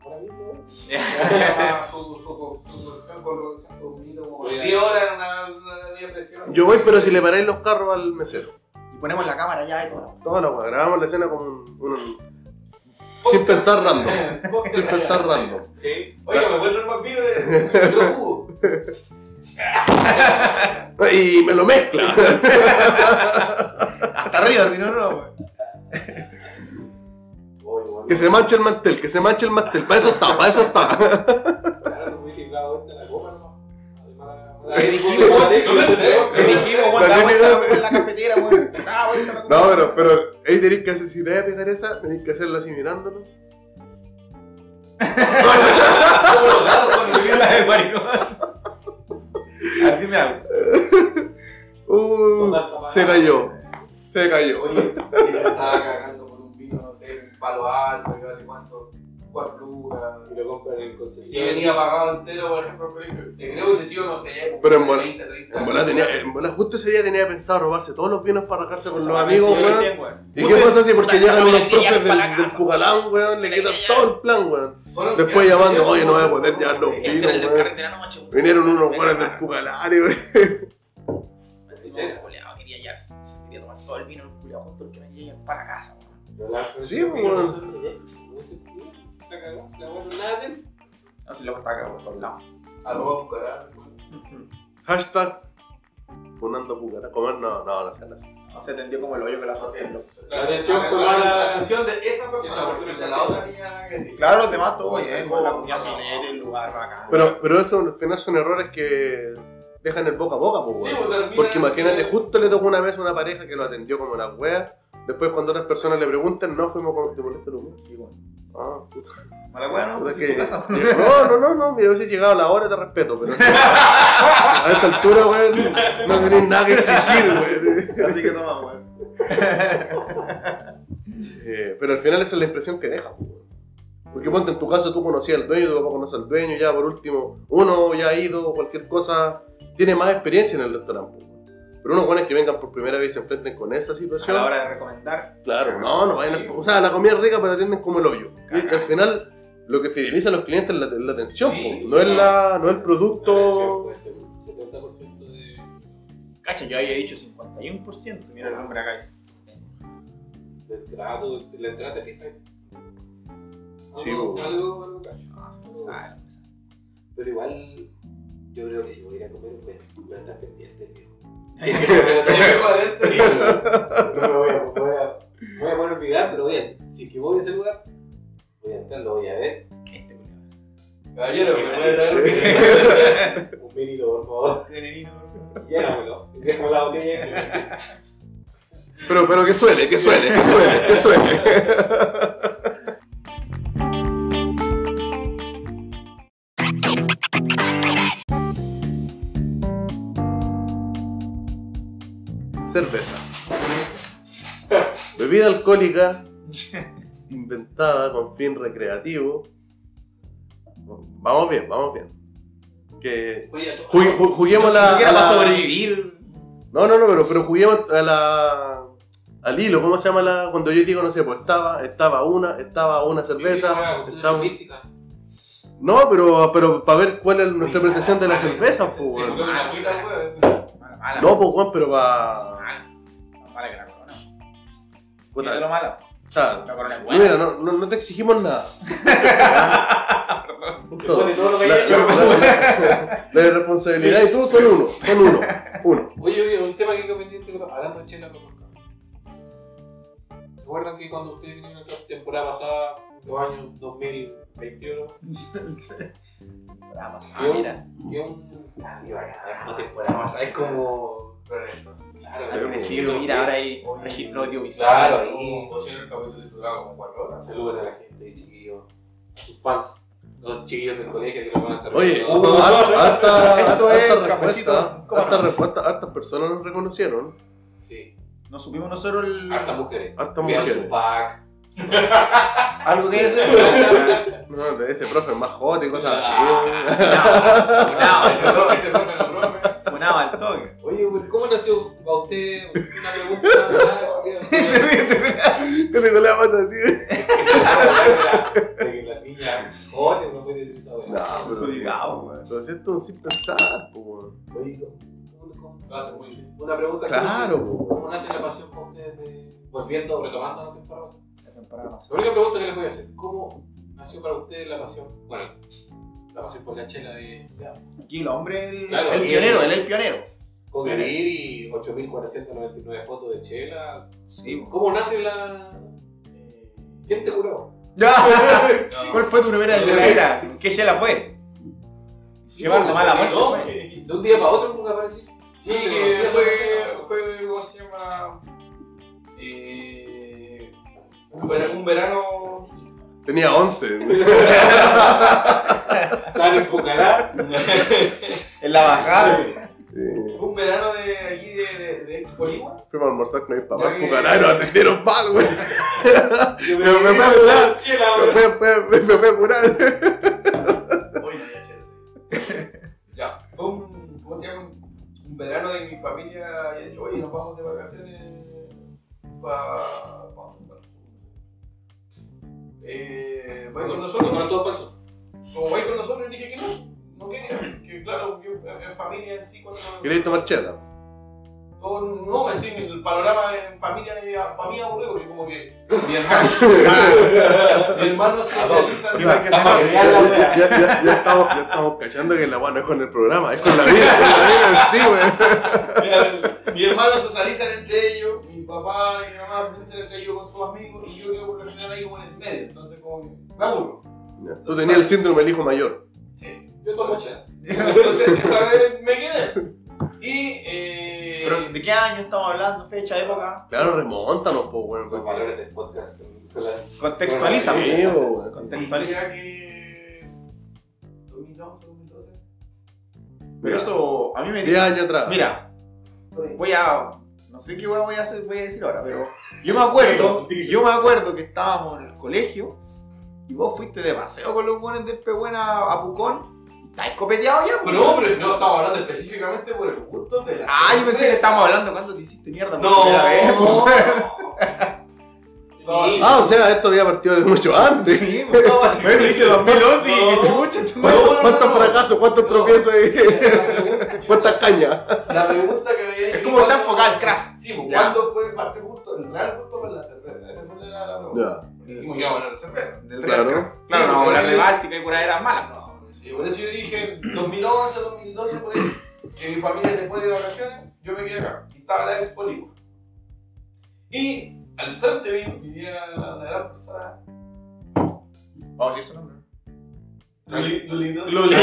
Ahora mismo. <laughs> su, su, su, su porción con reducción con un vinito como 10 horas en una, una vía presión. Yo voy, pero si le paráis los carros al mesero. Y ponemos la cámara ya y todo. Toda la weá, grabamos la escena como un, un- Sin pensar random. Sin pensar random. Sí. Oye, me encuentro más jugo. Y me lo mezcla. <laughs> Hasta arriba, si no, no. Que se manche el mantel, que se manche el mantel. Para eso está, para eso está. Claro, dijimos, yo me dijimos, vuelta en la cafetera, la No, pero, pero ahí tenéis que hacer, si te voy a pegar esa, tenéis que hacerla así mirándolo. Como los gatos cuando maricón. Uh, se cayó. Se cayó. Oye, se estaba cagando por un vino, no sé, un palo alto, vale cuánto, cuatro lucas. Y lo compran en el Si concesionario. venía pagado entero, por ejemplo, al colegio, te creo que ese sí o no sé, Pero en bola- 20, 30. En tenía, en justo ese día tenía pensado robarse todos los bienes para rajarse con los amigos, weón. ¿Y qué pasa si porque llegan unos profes del, Pucalán, weón? Le quitan todo el plan, weón. Después llamando, oye, no voy a poder llevar los ya, Este era el Vino, del weón. carrete de la noche. weón. Vinieron unos weones del y, weón. Culiao quería quería tomar todo el vino el culiao junto que me llegue para la casa, weón. Yo la- Sí, está cagado, la bueno, nada de él. No, si luego está acá por todos lados. Arroba Pucará. Hashtag Funando Pucalán. Comer, no, no, no sean así. Se tendió como el hoyo que la Ok. sorprendó. La atención fue mala. La atención de esa persona, Esa porque persona de la otra niña. Claro, los demás todo bien, la comida filete, el lugar bacán. Pero, pero eso al final son errores que dejan el boca a boca, pues, Sí, pues, Porque imagínate, justo le tocó una vez a una pareja que lo atendió como la wea. Después, cuando otras personas le preguntan, no fuimos con. ¿Te molesta el humor? Sí, bueno. Ah, puta. Mala weá, ¿no? Pues que- casa. No, no, no, no. Mira, hubiese llegado a la hora, te respeto, pero. <laughs> a esta altura, weón, no tenéis nada que exigir, weón. Así que toma, weón. <laughs> Eh, pero al final esa es la impresión que deja, weón. Porque ponte en tu caso, tú conocías al dueño, tu papá conoce al dueño, ya por último, uno ya ha ido, cualquier cosa, tiene más experiencia en el restaurante. Pero unos buenos que vengan por primera vez y se enfrenten con esa A situación. la hora de recomendar. Claro, no, no vayan a- O sea, la comida es rica, pero atienden como el hoyo. Y al final, lo que fideliza a los clientes es la, la atención, Sí, po. no, es la, no es el producto. puede ser un 70% de. Cacha, yo había dicho 51%. Mira el nombre acá. del trato, de la entrada te fijas. Sí, Algo, algo, algo cacho. Pero igual, yo creo que si voy a ir a comer, a- voy a estar pendiente, viejo. <laughs> Esto. Sí, pero no me voy a, voy a, voy a poder olvidar, pero voy a, si es que voy a ese lugar, voy a entrar, lo voy a ver. Este. Caballero, ¿me puede traer un vinito, por favor? Llénamelo. Déjame la botella. Pero, pero que suene, que suene, que suene, que suene. <laughs> Cerveza. Bebida alcohólica inventada con fin recreativo. Vamos bien, vamos bien. Que Oye, ju- ju- juguemos la. Para sobrevivir. No, no, no, pero, pero juguemos a la. Al hilo, ¿cómo se llama la. Cuando yo digo, no sé, pues estaba, estaba una, estaba una cerveza. Estaba... No, pero, pero para ver cuál es nuestra apreciación de la cerveza, pues, weón. Mala, mala. No, pues, weón, pero para. Mala. Que la corona. Puta, Mira lo mala. o sea, La corona es no, buena. mira, no, no, no te exigimos nada. <laughs> Después de todo lo que La, haya hecho. la- la- la responsabilidad y tú son uno, son uno, uno. Oye, oye, un tema que quedó pendiente, hablando de chela con. ¿Se acuerdan que cuando ustedes vinieron la temporada pasada, los años 2021, Ah, pasa, ¿Qué? mira. que un. Ah, acá, temporada pasada es como. Claro, Sí, mira, ahora hay registro audiovisual. Claro, ahí. Como funciona el capítulo y duraba como cuatro horas. Saluden a la gente, chiquillos, sus fans, los chiquillos del colegio que nos van a estar Oye, harta, <laughs> Esto es respuesta, ¿Cómo harta no? respuesta, hartas personas nos reconocieron, Sí, No supimos nosotros el. hartas mujeres. hartas mujeres. su pack. <laughs> Algo que decir. No, de ese profe es más hot y cosas Ah. así. Funado, <laughs> Ese ese profe, no profe. funado al toque. Oye, güey, ¿cómo nació a usted una pregunta? ¿verdad? ¿Qué <laughs> te la pasa así? <laughs> De que las niñas joden, no puede decir esa No, pero. Desubicado, weón. Pero si esto es un sin pensar, weón. Oye, ¿cómo- cómo- Lo una pregunta. Claro, ¿cómo, po. ¿Cómo nace la pasión para ustedes de. Volviendo, retomando la temporada? La temporada pasada. La única pregunta que les voy a hacer: ¿cómo nació para ustedes la pasión? Bueno, la pasión por la chela de. Aquí el hombre, el, Claro, el pionero, él es el pionero. Con vivir y 8.499 fotos de chela. Sí. ¿Cómo nace la. eh, ¿Quién te curó? <laughs> ¿Cuál fue tu primera era? ¿Qué chela fue? Llevar de mala muerte. No, fue. porque de un día para otro nunca aparecí. Sí, que a fue, fue, ¿cómo se llama? Eh, un verano. Tenía 11. Estaba <laughs> en Pucará. En la bajada. Fue un verano de aquí de, de, de Expo Lima. Fuimos a almorzar con mis papás. Pucará y nos atendieron mal, güey. <laughs> Yo Me me fue a curar. Chela, Me fue- fue- me- me fue a curar. Hoy no había chela. Ya, fue un, ¿cómo se llama? Un verano de mi familia había dicho, oye, nos vamos de vacaciones para... Eh, voy con nosotros, Fueron todos pasos. como voy con nosotros, dije que no, no quería, que claro, yo en familia en sí, cuando... ¿Queréis tomar chela? No, no, en sí, el panorama en familia es para mí aburrido, porque como que <laughs> mi hermano, <laughs> mi hermano socializa... Que se- Ya, ya, ya, ya estamos, ya estamos cachando que la weá no es con el programa, es con la vida, con la vida en sí, güey. Mira, Mi hermano socializan entre ellos, mi papá y mi mamá socializan entre ellos con sus amigos y yo quedo por lo general ahí como en el medio, entonces como que me aburro. Tú tenías el síndrome del hijo mayor. Sí. Yo tomo chela. <laughs> Entonces esa vez me quedé. Y eh, Pero, ¿de qué año estamos hablando? ¿Fecha, época? Claro, remontanos, po, weón. Los valores del podcast. Contextualiza, weón. Contextualiza. diría que 2011, 2012. Pero eso, a mí me 10 dice. años atrás. Mira, voy a. No sé qué voy a hacer, voy a decir ahora, pero yo me acuerdo, <laughs> yo me acuerdo que estábamos en el colegio y vos fuiste de paseo con los buenos del Pehuen a, a Pucón estáis copeteado ya, Pero no, pero no estamos hablando específicamente por el gusto de la Ah, yo pensé que estábamos hablando cuando te hiciste mierda por No, vez. <laughs> no. Ah, o sea, esto había partido de mucho antes. Sí, <laughs> pues, No, así bueno, hice 2011 y No. chucha, ¿Cuántos, no, no, cuántos no. fracasos, cuántos tropiezos y cuántas cañas? La pregunta que había Es como está enfocado el craft. Sí, pues. ¿cuándo fue el parte gusto, el real gusto por la cerveza? Esa fue la, pregunta. Ya. Dijimos que íbamos a hablar de cerveza. Del Claro. Real Craft. Claro, no vamos a hablar de Báltica y curaderas malas. No, sí, por eso yo dije 2011, 2012, por ahí. que mi familia se fue de vacaciones, yo me quedé acá. Y estaba la Expo Ligua. Y al frente mío vivía la gran persona. Vamos a decir su nombre. Lulito. Lulito.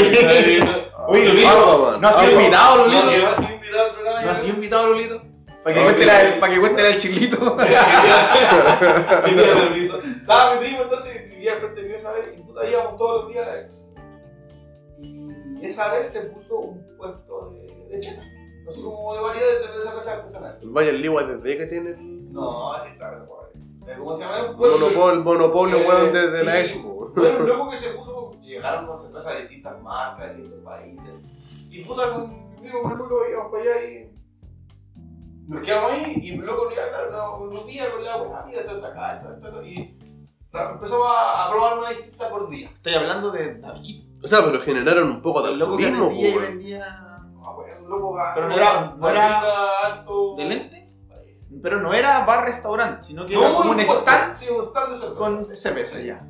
Uy, Lulito. Aquaman, No ha sido invitado, No, Lulito. que va a ser invitado al programa. No ha sido invitado, Lulito. Para que, No, cuente la- para que cuente el chilito. <laughs> Estaba mi primo, entonces vivía al frente mío esa vez y puta íbamos todos los días a la Expo. Y esa vez se puso un puesto de, de chela. Así como de variedades de cerveza artesanal. Vaya el Ligua desde que tiene el No, así está. Eh, ¿Cómo se llama? Un puesto- monopolio, monopolio Eh, weón, desde la expo. Bueno, luego que se puso, llegaron con cervezas de distintas marcas, de distintos países. Y puta, con mi primo con Lulo íbamos para allá y. Nos quedamos ahí y luego ya, claro, no, nos día con la esto está acá, esto está acá. Y empezamos a, a probar una distinta por día. Estoy hablando de David. O sea, pero generaron un poco de El loco que mismo, vendía y weón. vendía. Ah, bueno, loco, va a Pero no era- no era alto. ¿De lente? Pero no era bar-restaurante, sino que No, era como un stand Sí, un stand de cerveza. con cerveza ya.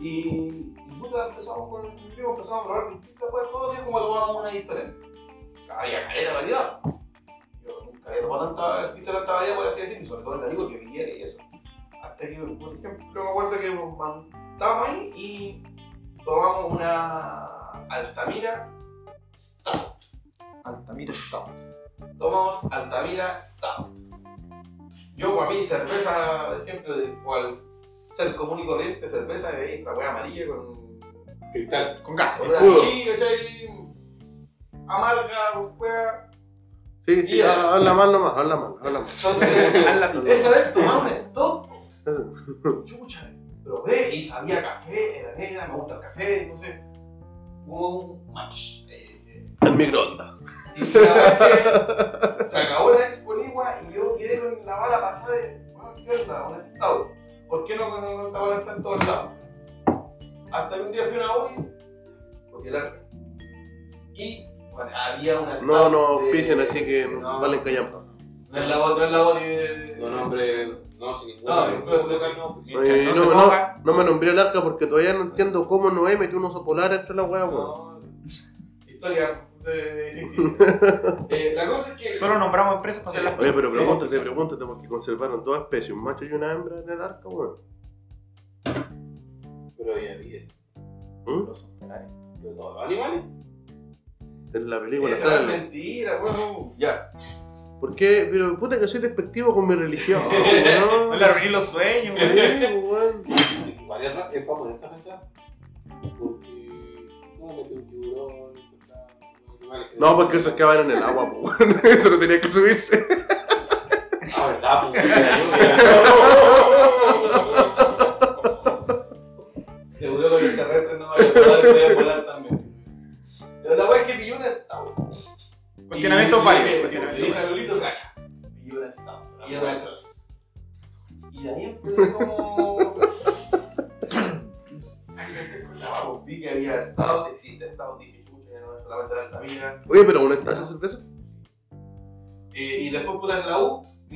Y, puta, empezamos con mi primo, empezamos a probar distintas cosas, todos días como tomábamos una diferente. Había caleta de variedad. Yo nunca había tomado tanta, visto tanta variedad, por así decirlo, y sobre todo en la liga que viviera y eso. Hasta que, por ejemplo, me acuerdo que nos mandábamos ahí y tomamos una Altamira Stout. Altamira Stout. Tomamos Altamira Stout. Yo, para mí, cerveza, por ejemplo, de cual ser común y corriente, cerveza de esta wea amarilla con Cristal. Con gas. Escudo. así, ¿cachai? Amarga, con hueá. Sí, sí, Yeah. habla mal nomás, habla mal, habla mal. Entonces, Haz la pila. esa vez tomaba un stock, <laughs> chucha, probé y sabía café, era negra, me gusta el café, entonces hubo un match. Eh, eh, El microondas. Y sabes que se acabó la Expo Ligua y yo quedé con la bala pasada de, "Bueno, ¿qué onda? Un estado. ¿Por qué no cuando esta bala está en todos lados? Hasta que un día fui a una Ori, porque era y bueno, había una No, no de- auspician, así que No. valen callampa. No es la no es la. No, nombre. No, sin ningún No, no. No no, no, me nombré el arca porque todavía no entiendo cómo Noé metió un oso polar entre la weá, weón. No, historia de <laughs> eh, la cosa es que Solo nombramos empresas para hacer las Oye, pero pregúntate, sí. pregúntate, porque conservaron dos especies, un macho y una hembra en el arca, weón. Pero había vida. ¿Mm? Los. Pero todos los animales. En la película esa es mentira, bueno, ya. ¿Por qué? Pero puta que soy despectivo con mi religión, <laughs> No le arruiné los sueños, Sí, güey. weón. Igual es ra- es para ponerte a pensar. Porque. ¿Cómo metió un tiburón? No, porque esos quedaban en el agua, po, weón. <laughs> Eso no tenía que subirse. Ah, verdad, pues. <laughs>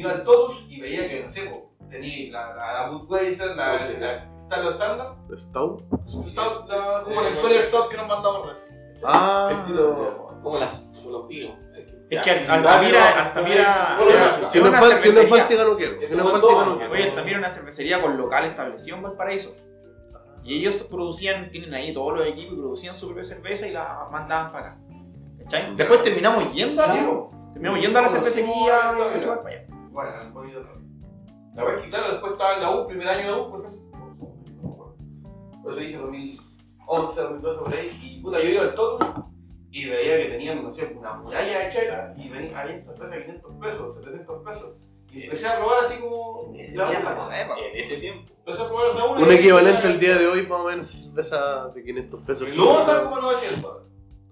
iba al Totus y veía que, no sé, po, tenía la, la, la Budweiser, la, Sí, sí. la, está lo estándar, Stout. stout, la, como la historia stout que nos mandamos recién. Ah. Estilo- Como las. Como los pinos. Es que Altamira. Bueno, era- no, Si no Bal- si no. Báltica no quiero. Si no todo, no quiero. Oye, era una cervecería con local establecido en Valparaíso. Y ellos producían, tienen ahí todos los equipos y producían su propia cerveza y la mandaban para acá. ¿Cachai? Después terminamos yendo a la, terminamos yendo a la cervecería Para. Bueno, un poquito otra vez. La verdad es que, claro, después estaba en la U, primer año de U, por ejemplo. no me acuerdo. Por eso dije 2011, 2012, por ahí. Y puta, yo iba al todo y veía que tenían, no sé, una muralla de chela y venía, había cerveza de 500 pesos, 700 pesos. Y empecé a probar así como. la una. En ese tiempo. Empecé a probar de una. Un equivalente al día de hoy, más o menos, cerveza de 500 pesos. No, están como 900.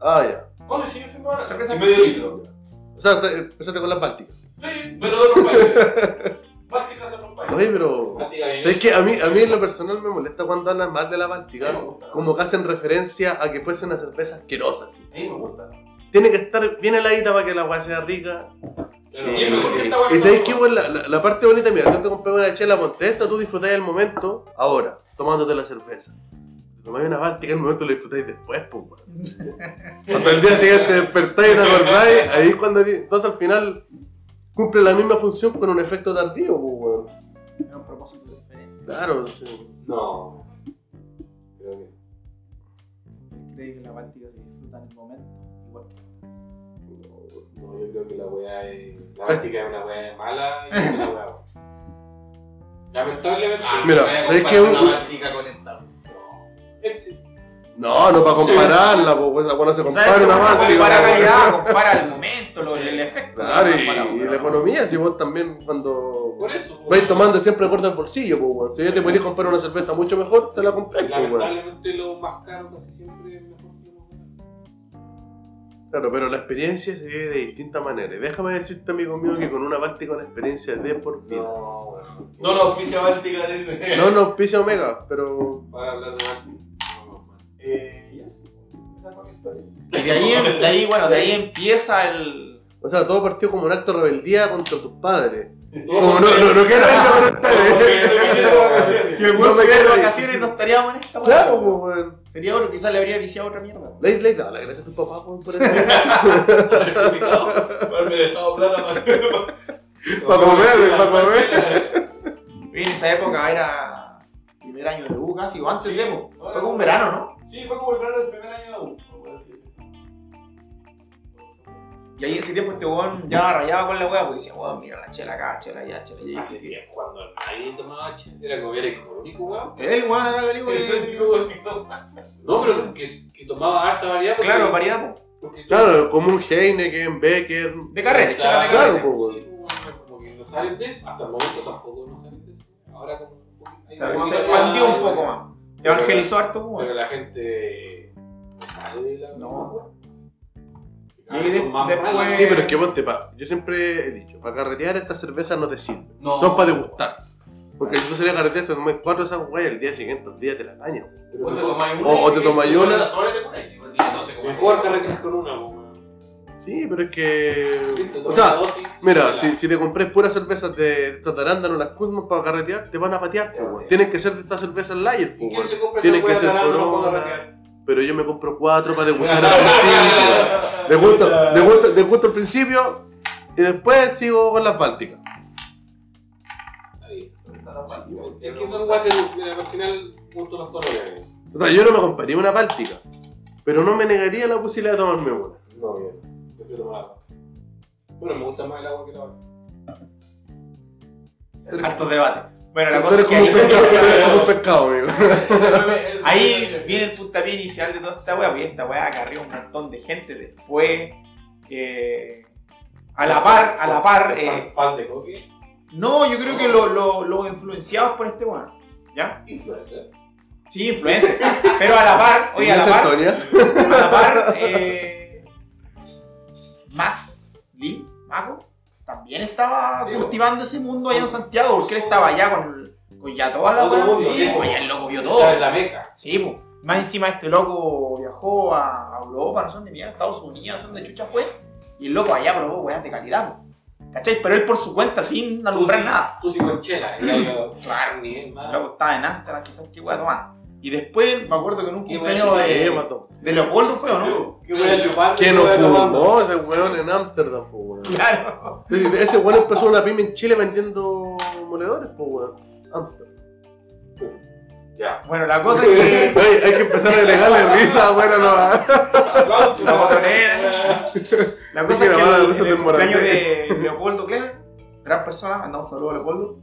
Ah, ya. No, sí, sigue siendo barata. Cerveza medio litro. O sea, te- empezaste con las bálticas. Sí, pero de otros países. Bálticas de otros países. Oye, pero. Es que a mí, a mí en lo personal me molesta cuando hablan mal de la Báltica, me gusta. como que hacen referencia a que fuese una cerveza asquerosa. así. A mí me gusta. Tiene que estar bien heladita para que la agua sea rica. Pero Y es mejor que sí. esta hueá Y sabéis que, la, la, la parte bonita, mira, tú te compras una chela, esta, tú disfrutás del momento, ahora, tomándote la cerveza. tomáis una báltica, el momento lo disfrutáis después, pues. <laughs> Cuando el día siguiente despertáis y te acordáis, ahí es cuando. Entonces al final cumple la misma función con un efecto tardío, pues, weón. Era un propósito diferente. Claro, sí. No. Creo que. Cree que la báltica se disfruta en el momento, igual que. No, yo creo que la weá es. La báltica es una weá mala y una weá. Lamentablemente. Mira, es que un- una báltica conectada. Este, No, no para compararla, pues, esa se compara una Compara báltica. calidad, compara el momento, lo- el efecto. Claro, no compara, y, la economía, si vos también cuando por eso. vais tomando siempre corta el bolsillo, pues, weón. Si ya te podés comprar una cerveza mucho mejor, te la compré, pues. Lamentablemente lo más caro casi siempre es mejor que lo. Claro, pero la experiencia se vive de distintas maneras. Y Déjame decirte, amigo mío, que con una báltica una experiencia de por vida. No, weón. No, no, auspicia báltica, dice. No nos pisa Omega, pero. Para hablar de báltica. No, no, man. Ya. Esa fue mi historia. Y de ahí, de ahí, bueno, de ahí empieza el. O sea, todo partió como un acto de rebeldía contra tus padres. No, Como no, no, no quiero <laughs> irme con ustedes. Si el No me estuviera de quedo ahí. vacaciones no estaríamos en esta weá. Claro, pues, weón. Sería oro, quizás le habría viciado otra mierda. Le, le dale gracias a tu papá weón, por eso. <laughs> Haberme dejado plata para. Para comer, para comer. Y en esa época era primer año de U casi, o antes Sí. de po. Fue como un verano, ¿no? Sí, fue como el verano del primer año de U. Y ahí en ese tiempo este weón ya rayaba con la weá porque decía, weón, mira la chela acá, chela allá, chela allá. Hace tiempo cuando nadie tomaba chela. Era como era como el único weón. El weón acá le digo que. No, pero que, que tomaba harta variedad. porque- Claro, variedad, Claro, como un Heineken, Becker. De carrete, chela de Claro, carrete. pues, weón. Sí, pues, como que no salen de eso. Hasta el momento tampoco no salen de eso. Ahora como. se expandió un poco más. Evangelizó harto, Pero la gente no sale de la. No. Y vez de- son más después-. Sí, pero es que ponte pa. Yo siempre he dicho, para carretear estas cervezas no te sirven. No. Son para degustar. Porque si tú salías a carretear, te tomas cuatro de esas y el día siguiente, el día te las dañas. O te mejor- tomas una O- te tomas una. la sola y te pones, igual tiene 12 como Mejor así. carretear con una. Sí, pero es que. O sea, la Mira, la- si, si te compras puras cervezas de estas de arándano, las Kuzmas para carretear, te van a patear, po, weón. Tienen que ser de estas cervezas Lager, po, ¿Y quién weón. se compra Tiene esa que weá ser arándano para Corona. Pero yo me compro cuatro para degustar al <laughs> principio. Degusto, degusto, degusto al principio y después sigo con las bálticas. Ahí. Es que son weas de. Mira, al final, junto los colores. O sea, yo no me compraría una báltica, pero no me negaría la posibilidad de tomarme una. No, yo tomar agua. Bueno, me gusta más el agua que la agua. Alto debate. Bueno, la cosa es que ahí, como un pescado, amigo. <laughs> ahí viene el puntapié inicial de toda esta weá, porque esta weá acarrió un montón de gente después. eh, a la par, a la par. eh, Fan- Fan de coque. no, yo creo que los lo, lo influenciados por este weón. ¿Ya? Influencer. Sí, influencer. Pero a la par, oye, a la par, a la par, eh, Max Lee, Mago, también estaba Sí, cultivando ese mundo allá en Santiago, porque él estaba allá con, con ya toda la Otro mundo, Sí, pues, allá el loco vio todo. la meca. Sí, pues. Más encima este loco viajó a Europa, no sé dónde mierda, Estados Unidos, no sé dónde chucha fue. Y el loco allá probó weas de calidad, po. ¿Cachai? Pero él por su cuenta, sin alumbrar sí. nada. Tú sí con chela. Yo, Claro. <laughs> ni más. loco estaba en Amsterdam, quizás qué wea tomar. Y después me acuerdo que en un cumpleaños wea Eh, de, de Leopoldo fue, ¿o no? ¿Qué voy a chupar? ¿Quién no fumó ese weón en Ámsterdam, po, weón? Claro. Ese weón empezó una pyme en Chile vendiendo moledores, po, weón. Ámsterdam. Ya. Bueno, la cosa es que. <laughs> Hay que empezar a delegarle risa, bueno, no. La botonera. La cosa es que el, el del cumpleaños de Leopoldo Kleber, gran persona, mandamos un saludo a Leopoldo.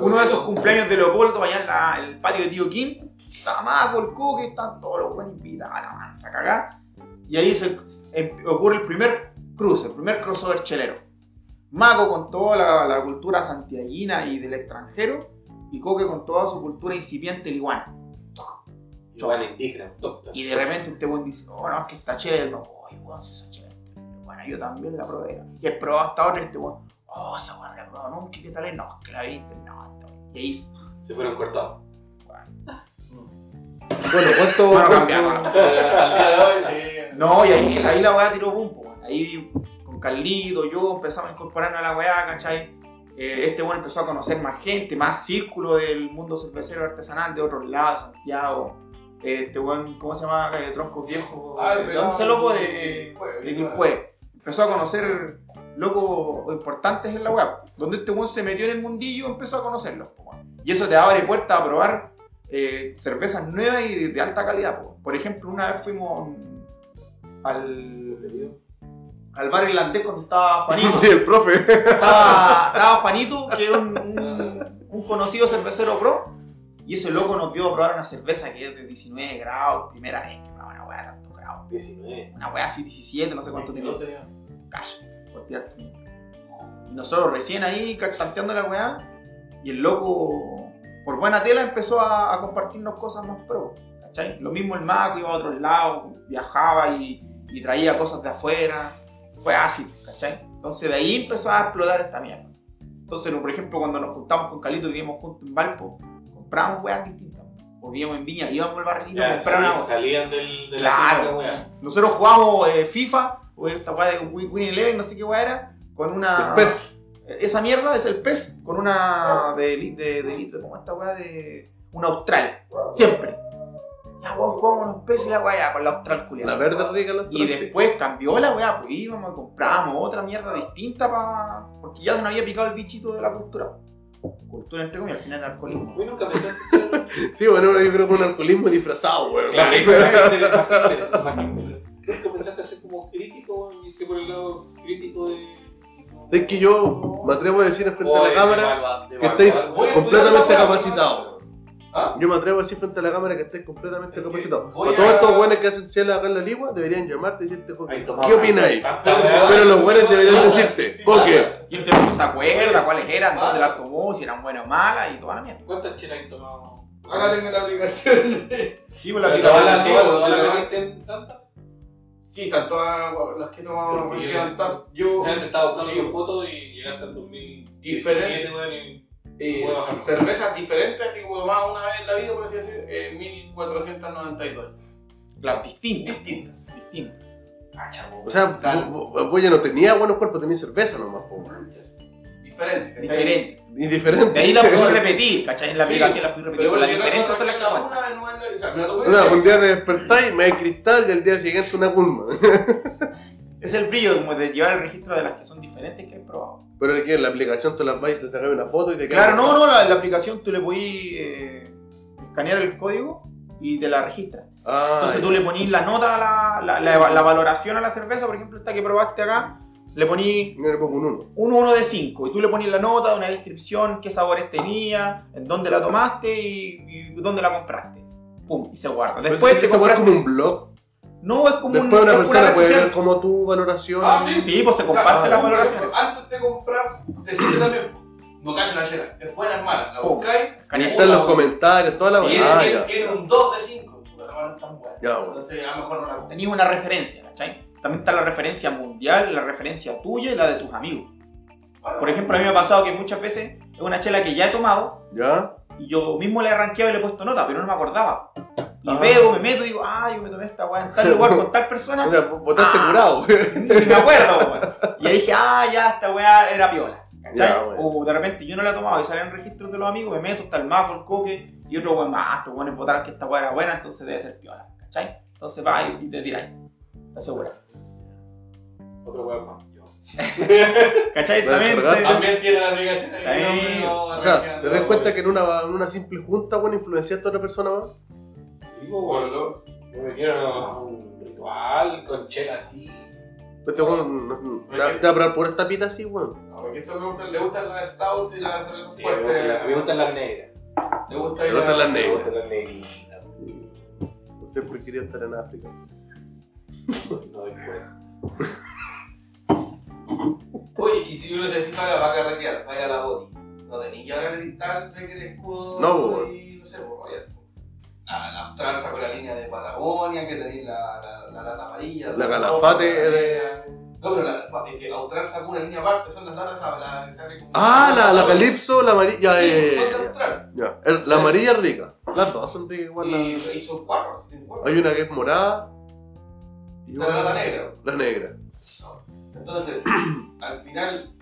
Uno de esos cumpleaños de Leopoldo, allá en la- el patio de Tío Kim, estaba Maco, el Coque, están todos los buenos invitados, la mansa cagá. Y ahí se, em- ocurre el primer cruce, el primer crossover chelero. Maco con toda la, la cultura santiaguina y del extranjero, y Coque con toda su cultura incipiente liguana. Igual indígena. Y de repente este buen dice, oh no, es que está el loco, oye, weón, si esa chévere. Bueno, yo también la probé. Y él probó hasta ahora este weón, oh, esa weón la nunca, ¿qué tal es? No, que la viste, no, no. Y ahí, Se fueron cortados. Bueno, ¿cuánto? Bueno, cambiamos. Al <laughs> día de hoy, sí. No, y ahí, ahí la weá tiró boom, po, weón. Ahí con Carlito, yo empezamos a incorporarnos a la weá, ¿cachai? Eh, este weón empezó a conocer más gente, más círculo del mundo cervecero artesanal de otros lados, Santiago. Este weón, ¿cómo se llama? Troncos Viejos. Ah, el ¿De pelado dónde ese loco? de De, de. Empezó a conocer locos importantes en la web. Donde este weón se metió en el mundillo, empezó a conocerlos. po. Y eso te abre puertas a probar eh, cervezas nuevas y de, de alta calidad. po. Por ejemplo, una vez fuimos al, al bar irlandés cuando estaba Juanito. <laughs> Sí, el profe. estaba, estaba Juanito, que es un, un- un conocido cervecero pro, y ese loco nos dio a probar una cerveza que es de 19 grados, primera vez que probaba una weá de tantos grados. 19. Una weá así 17, no sé cuánto tenía. 22 tenía. Calla, Y nosotros recién ahí tanteando la weá, y el loco, por buena tela, empezó a, a compartirnos cosas más pro. ¿cachai? Lo mismo el Maco, iba a otros lados, viajaba y, y traía cosas de afuera. Fue así, ¿cachai? Entonces de ahí empezó a explotar esta mierda. Entonces, por ejemplo, cuando nos juntamos con Calito y vivíamos juntos en Valpo, compramos weas distintas. O vivíamos en Viña, íbamos al barrilito a comprar una salí- salían del, de Claro. la nosotros jugábamos eh, FIFA, o esta weá de Win Win Eleven, no sé qué weá era, con una. El. Esa mierda es el PES, con una de, de, de litro, como esta weá de. Una Austral. Siempre. Ya, weón, jugamos los PES y la weá, con la Austral culiada. La verde rica la Y después cambió la weá, pues íbamos y comprábamos otra mierda distinta para. Porque ya se nos había picado el bichito de la cultura. Cultura entre comillas, al final el alcoholismo. Uy, nunca pensaste ser. Sí, bueno, yo creo que un alcoholismo disfrazado, weón. Claro. Nunca pensaste ser como que por el lado crítico de. Es que yo me atrevo a decir frente a o la cámara que a completamente capacitado. ¿Ah? Yo me atrevo a decir frente a la cámara que estáis completamente Es capacitado. voy Para todos a- estos buenos que hacen chela acá en la ligua, deberían llamarte y decirte, Ahí ¿qué opináis? Pero los buenos deberían decirte, ¿qué? Y entonces no se acuerda cuáles eran, dónde las tomó, si eran buenas o malas y toda la mierda. ¿Cuántas chelas has tomado? Acá tengo la aplicación. Sí, pues la ¿Todas aplicación la- tantas? Sí, están todas las que he tomado Porque yo- levantar. Yo, Realmente estaba buscando Sí. fotos y llegaste al 2017, Diferente. weón, y eh, cervezas diferentes, así como tomaba una vez en la vida, por así decir, eh, 1492. Claro, distintas. Distintas. Distintas. cacha, po. O sea, vos- vos vos ya no tenía buenos cuerpos, tenía cerveza nomás, po. ¿Cachai? Diferente. Indiferente. De ahí la puedo <laughs> repetir, ¿cachai? En la Sí. aplicación la puedo repetir. Pero la son las que un día te despertáis, me hay cristal y al día siguiente una culma. <laughs> Es el brillo como de llevar el registro de las que son diferentes que he probado. Pero aquí en la aplicación tú las vas y te sacas una foto y te Claro, no, no, la, la aplicación tú le podís eh, escanear el código y te la registra. Ah, Entonces tú le ponís la nota, a la, la, la, la valoración a la cerveza, por ejemplo, esta que probaste acá, le ponís yo le pongo un 1. un 1 de 5 y tú le ponís la nota, una descripción, qué sabores tenía, en dónde la tomaste y, y dónde la compraste. Pum, y se guarda. Después te te como un blog. No, es como Después un, una es persona puede ver como tu valoración. Ah, sí. Sí, pues se comparten Ah, las valoraciones. Antes de comprar, decirle también, no cacho la chela, es buena, es mala. La buscáis, están los comentarios, toda la tiene, Ah, tiene, un 2 de 5. Puta, la mala no es tan buena. Ya, bueno. Entonces, a lo mejor no la compro. Tenías una referencia, ¿cachai? También está la referencia mundial, la referencia tuya y la de tus amigos. Por ejemplo, a mí me ha pasado que muchas veces es una chela que ya he tomado ¿Ya? y yo mismo le he rankeado y le he puesto nota, pero no me acordaba. Y Ah. veo, me meto y digo, ah, yo me tomé esta weá en tal lugar con tal persona. <laughs> O sea, votaste Ah. curado. Ni me acuerdo, weón. Y ahí dije, ah, ya, esta weá era piola. ¿Cachai? Ya. O de repente yo no la he tomado y salen registros de los amigos, me meto, está el mago, el coque, y otro weón más, estos weones votaron que esta weá era buena, entonces debe ser piola. ¿Cachai? Entonces va y te tiráis. Aseguras. Otro weón más. Yo. <laughs> ¿Cachai? A También. te- También tiene la aplicación de Ahí. O sea, ¿te das cuenta que en una, en una simple junta, bueno, influenciaste a otra persona más? Sí, pues, bueno, me metieron a un ritual con chela así. Este weón, no- no- te va te va a por esta pita así, weón. No, porque esto me gusta, le gustan las stouts y las cervezas Sí, me gustan las- fuertes. me gustan las negras. Le gusta Me ir gustan a- las Me negras. gustan las negritas. No sé por qué quería estar en África. <laughs> No. <laughs> Oye, y si uno se fija, va a carretear, vaya a la boti. No tenéis que ahora gritar de que el escudo. No, pues, y no sé, pues vaya. La, la Austral sacó la línea de Patagonia, que tenéis la, la, la lata amarilla. La Calafate, la eh. No, pero la, es que Austral sacó una línea aparte, son las latas a la Ah, la, la Calypso, la amarilla. Sí, eh, son de Austral. ya. El- La amarilla es rica. Las dos son ricas igual. la- Y, y son cuatro. Hay una que es morada. Y Está la negra. La negra. Entonces, <clears throat> al final,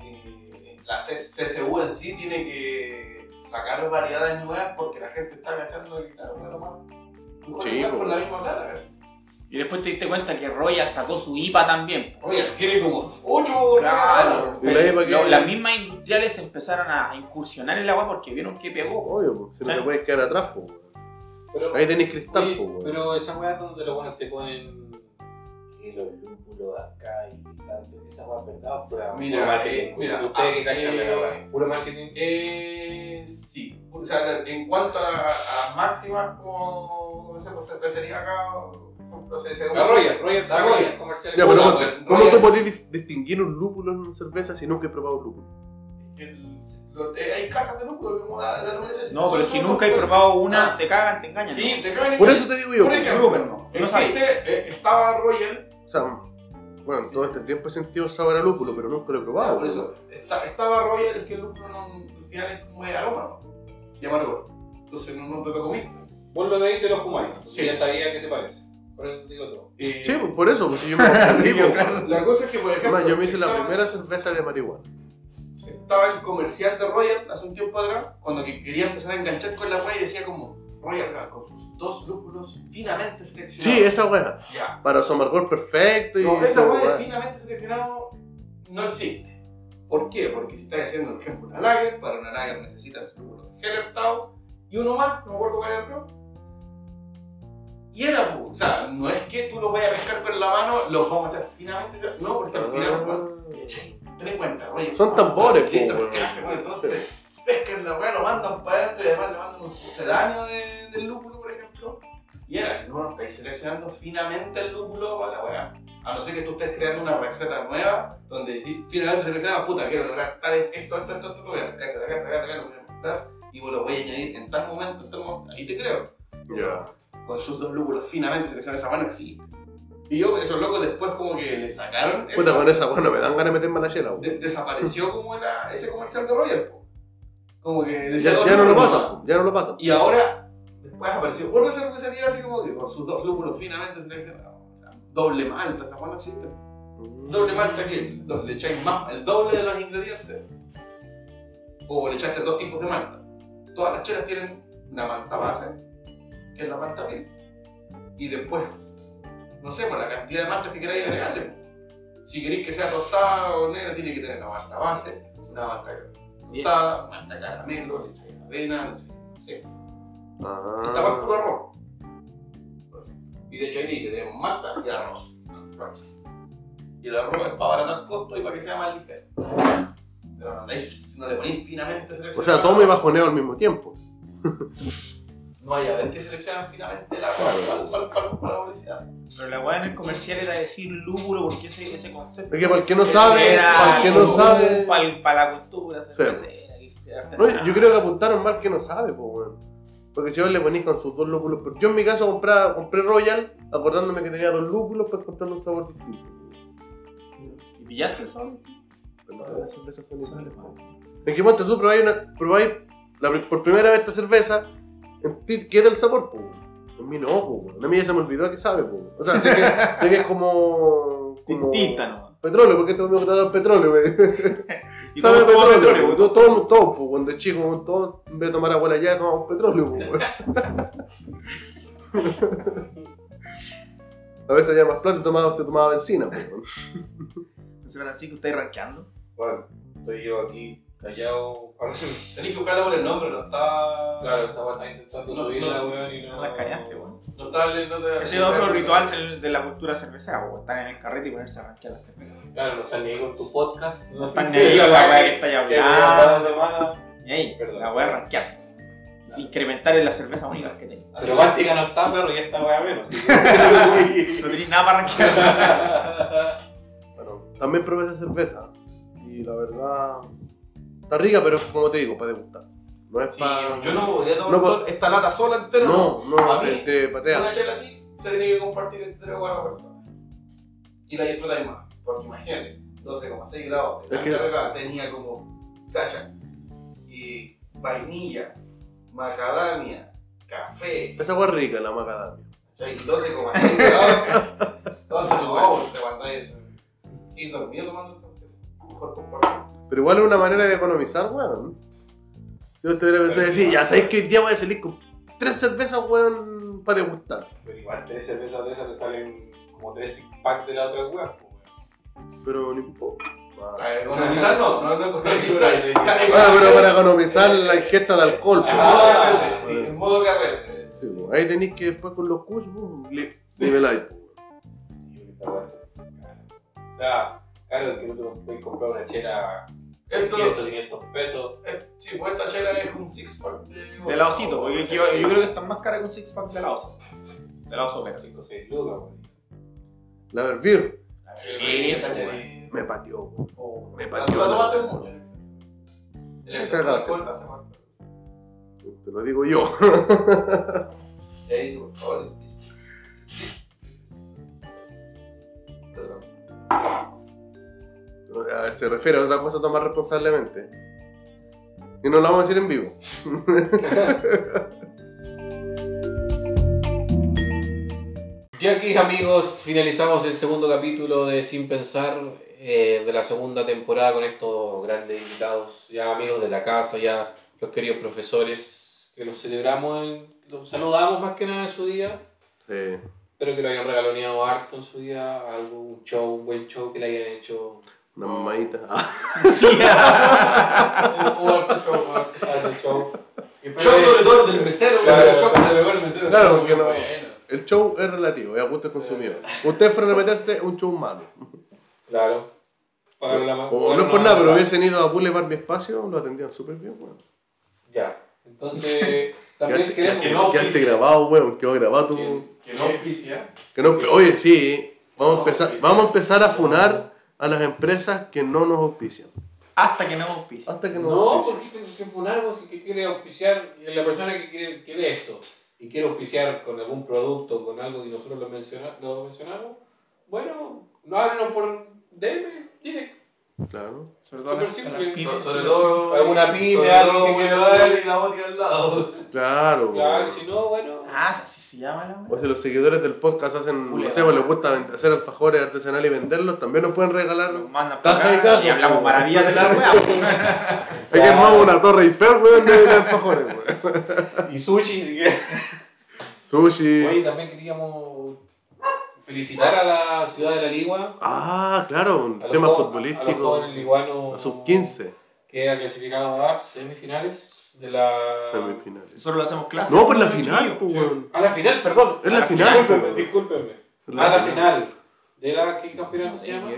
eh, la C- CSU en sí tiene que sacar variedades nuevas porque la gente está agachando y claro, bueno, más. Sí, po. por la misma plata. Y después te diste cuenta que Royal sacó su IPA también. Oye, tiene como 8 Claro. ¿Y la IPA qué? Lo- las mismas industriales empezaron a incursionar en la agua porque vieron que pegó. Obvio, pues, si no te puedes quedar atrás, weón. Pero, Ahí tenés cristal, oye, pero esa weá donde los buenos te ponen que los lúpulos acá y tanto, esa weá es verdad, pura, Mira, pura marketing. eh, mira, ustedes que ah, cachan la eh, pura marketing. Eh, sí. O sea, en cuanto a, la- a las máximas, como pues cervecería acá, se- se- La Royal, Royal, La Royal. Royal comercial. Ya, pero Puta, ¿cómo, weón, ¿cómo Royal. tú podés dis- distinguir un lúpulo en una cerveza si nunca he probado un lúpulo? el- lo- eh, hay cajas de lúpulo, como la de la universidad. No, pero si nunca he probado una, Ah. te cagan, te engañan. Sí, ¿no? te caen en Por eso te digo yo. Por ejemplo, no. Existe, eh, estaba Royal, sea, bueno, todo este tiempo he sentido sabor a lúpulo, pero nunca lo he probado. Ah, por eso, está- estaba Royal, es que el lúpulo no, al final es como de aroma, ¿no? Y amargor. Entonces no, no te lo comí. Vos lo veis y te lo fumáis. Sí. Ya sabía que se parece. Por eso te digo todo. Eh, Sí, pues por eso, pues si yo me <laughs> claro. La cosa es que, por ejemplo, Además, yo me hice la estaba- primera cerveza de marihuana. estaba el comercial de Royal hace un tiempo atrás, cuando que quería empezar a enganchar con la wea y decía como Royal Gal, con sus dos lúpulos finamente seleccionados. Sí, esa weá. Ya. Para su amargor perfecto y. No, esa weá. finamente seleccionado no existe. ¿Por qué? Porque si estás haciendo, por ejemplo, una lager, para una lager necesitas lúpulo Hellertau y uno más, no me acuerdo cuál era el otro. Y era, o sea, no es que tú los vayas a pescar con la mano, los vamos a echar finamente, no, porque al final, Ah. ten en cuenta, Royal. Son tambores, Listo, weón. ¿qué hace, weón? Entonces, pescan la weá, lo mandan para adentro y además le mandan un sucedáneo de, del lúpulo, por ejemplo. Y era, no, estáis seleccionando finamente el lúpulo para la weá. A no ser que tú estés creando una receta nueva donde decís, finalmente selecciona, puta, quiero lograr tal, esto, esto, esto, esto, esto, voy a acá, acá, acá, acá, lo voy a mezclar y vos lo voy a añadir en tal momento, en tal momento. Ahí te creo. Ya. Con sus dos lúpulos finamente selecciona esa mano, sí. Y yo, esos locos después como que le sacaron Puta, esa- con esa weá no me dan ganas de meterme a la chela, de- desapareció como era ese comercial de Royal. po. Como que decía Ya, ya no lo pasa, ya no lo pasa. Y ahora, después apareció otra cervecería así como que con sus dos lúpulos finamente seleccionados. O sea, doble malta, esa no existe. Doble malta que le echáis más, el doble de los ingredientes. O le echaste dos tipos de malta. Todas las chelas tienen una malta base, que es la malta Pilz. Y después, no sé, por la cantidad de maltas que queráis agregarle. Si queréis que sea tostada o negra, tiene que tener una malta base, una malta tostada, malta caramelo, le echáis avena, no sé. No sé. Ah. Estaba puro arroz. Y de hecho ahí te dice, tenemos malta y arroz. Rice. Y el arroz es para abaratar costos y para que sea más ligero. Pero no, le- no le ponéis finamente O sea, tomo y bajoneo al mismo tiempo. <laughs> No hay a ver qué seleccionan finalmente el arroz para, para, para, para la publicidad. Pero la weá en el comercial era decir lúpulo porque ese, ese concepto. Es que para el que no sabe, para el que no sabe. Para, la cultura Sí. No, yo creo que apuntaron mal que no sabe, pues, weón. Porque si vos le ponís con sus dos lúpulos. pero Yo en mi caso compraba, compré Royal, acordándome que tenía dos lúpulos para encontrar un sabor distinto. ¿Y pillaste eso? Pero no, las cervezas son iguales, po. Es que ponte tú, probáis, una, probáis la por primera vez esta cerveza, en ti queda el sabor, pues. En mí no, pues. A mí ya se me olvidó a qué sabe, pues. O sea, sé que, sé que es como. como <laughs> Distinta nomás. Petróleo, porque este me gusta petróleo, güey. <laughs> Y Sabe a todo- todo petróleo, petróleo, todo, todo, todo, pues, cuando es chico, todo, en vez de tomar agua allá, tomamos petróleo, pues. <laughs> A veces había más plata y tomaba, se tomaba benzina, pues, güey. José Francisco, ¿estáis rankeando? Bueno, estoy yo aquí Tenéis que <laughs> buscarla por el nombre, no está. Claro, está intentando No, subirla, no, weón, y no. No la escaneaste, weón. No está no te- Ese es otro ritual de la cultura cervecera, weón. Estar en el carrete y ponerse a rankear las cervezas. Claro, no están ni ahí con tu podcast. No están ni ahí con la weá que weón, cada hablando. semana. Y ahí, Perdón. la weá rankear. Es incrementar en la cerveza única que tenéis. Pero Báltica no está, perro, y esta weá menos. <laughs> No tenéis nada para rankear. Bueno, <laughs> también probé esa cerveza. Y la verdad. Está rica, pero como te digo, para degustar. No es Sí, para. yo no podría tomar No, sol- esta lata sola entera. No, no, A mí, te patea. Una chela así se tiene que compartir entre tres o cuatro personas. Y la disfrutáis más. Porque imagínate, 12,6 grados de Es que- carga tenía como cacha y vainilla, macadamia, café. Esa agua es rica, la macadamia. ¿cachai? Y 12,6 grados. Entonces, no, te mandáis y dormido tomando esto. Mejor compartir. Pero igual es una manera de economizar, weón. Yo te hubiera pensado decir, ya sabéis que hoy día voy a salir con tres cervezas, weón, para degustar. Pero igual tres cervezas de esas te salen como tres six pack de la otra weón. Pero no importa. Para economizar no, no, no economizar. Ah, pero para economizar la ingesta de alcohol. pues. Ah, sí, en modo carrete. Sí, ahí tenéis que después con los li- niveláis. O sea, claro, que no te puedes comprar una chela Esto- 600, 500 pesos. Eh, Sí, pues esta chela es un six pack de. De la osito, yo, yo creo que están más caras que un six pack de la oso. De la oso, pero. 5 o 6 lucas. La Berbir Sí, esa chela. me pateó. Oh, Me pateó la tomaste mucho. El exceso de alcohol hace mal. Te lo digo yo. <laughs> Ya dice, por favor. A ver, Se refiere a otra cosa, tomar responsablemente. Y no lo vamos a decir en vivo. <laughs> Y aquí, amigos, finalizamos el segundo capítulo de Sin Pensar eh, de la segunda temporada con estos grandes invitados, ya amigos de la casa, ya los queridos profesores que los celebramos, en- los saludamos más que nada en su día. Sí. Espero que lo hayan regaloneado harto en su día, algo, un show, un buen show que le hayan hecho. Una mamadita. Ah, <laughs> Sí. Show, show. Espero Yo que- sobre todo el del mesero, Claro, el show que se pegó el mesero. Claro, porque no- Bueno. El show es relativo, es a gusto del consumidor. Usted fuera a meterse un show malo. Claro. Para la O para no es por nada, pero hubiesen ido a Boulevard Mi Espacio, lo atendían súper bien, weón. Ya. Entonces, <laughs> también Quedaste- queremos. que no- Quedaste grabado, weón, quedó grabado tu... Que, que no auspicia. Que no, oye, sí, vamos a, No, empezar, vamos a empezar a funar a las empresas que no nos auspician. Hasta que no auspicia. Hasta que nos No, auspicien. porque que funarnos y que quiere auspiciar, y la persona que quiere, quiere esto y quiere auspiciar con algún producto, con algo que nosotros lo, menciona, lo mencionamos, bueno, no háblenos por DM, direct. Claro. Sobre todo las, simple. las pymes. Sobre todo. Alguna pyme, todo que Boulevard saber. y la vodka al lado. Claro. Claro, si no, bueno. Ah, así se llama la O si los seguidores del podcast hacen, no Boulevard. sé, pues les gusta hacer alfajores artesanales y venderlos, también nos pueden regalar. Caja para y caja. y hablamos maravillas de la wea. <laughs> Hay que armar una torre Eiffel, weón, de, de alfajores, weón. Y sushi, si quieres. Sushi. Oye, también queríamos felicitar a la ciudad de La Ligua. Ah, claro, un tema jo- A los futbolístico. jóvenes liguanos. A sub 15 Que ha clasificado a semifinales de la. semifinales. Nosotros lo hacemos clase. No, pues la final, chiquillos. pues. A la final, perdón. Es la la final, Discúlpenme, pues. discúlpenme. La A la final. final. ¿De la qué campeonato se llama?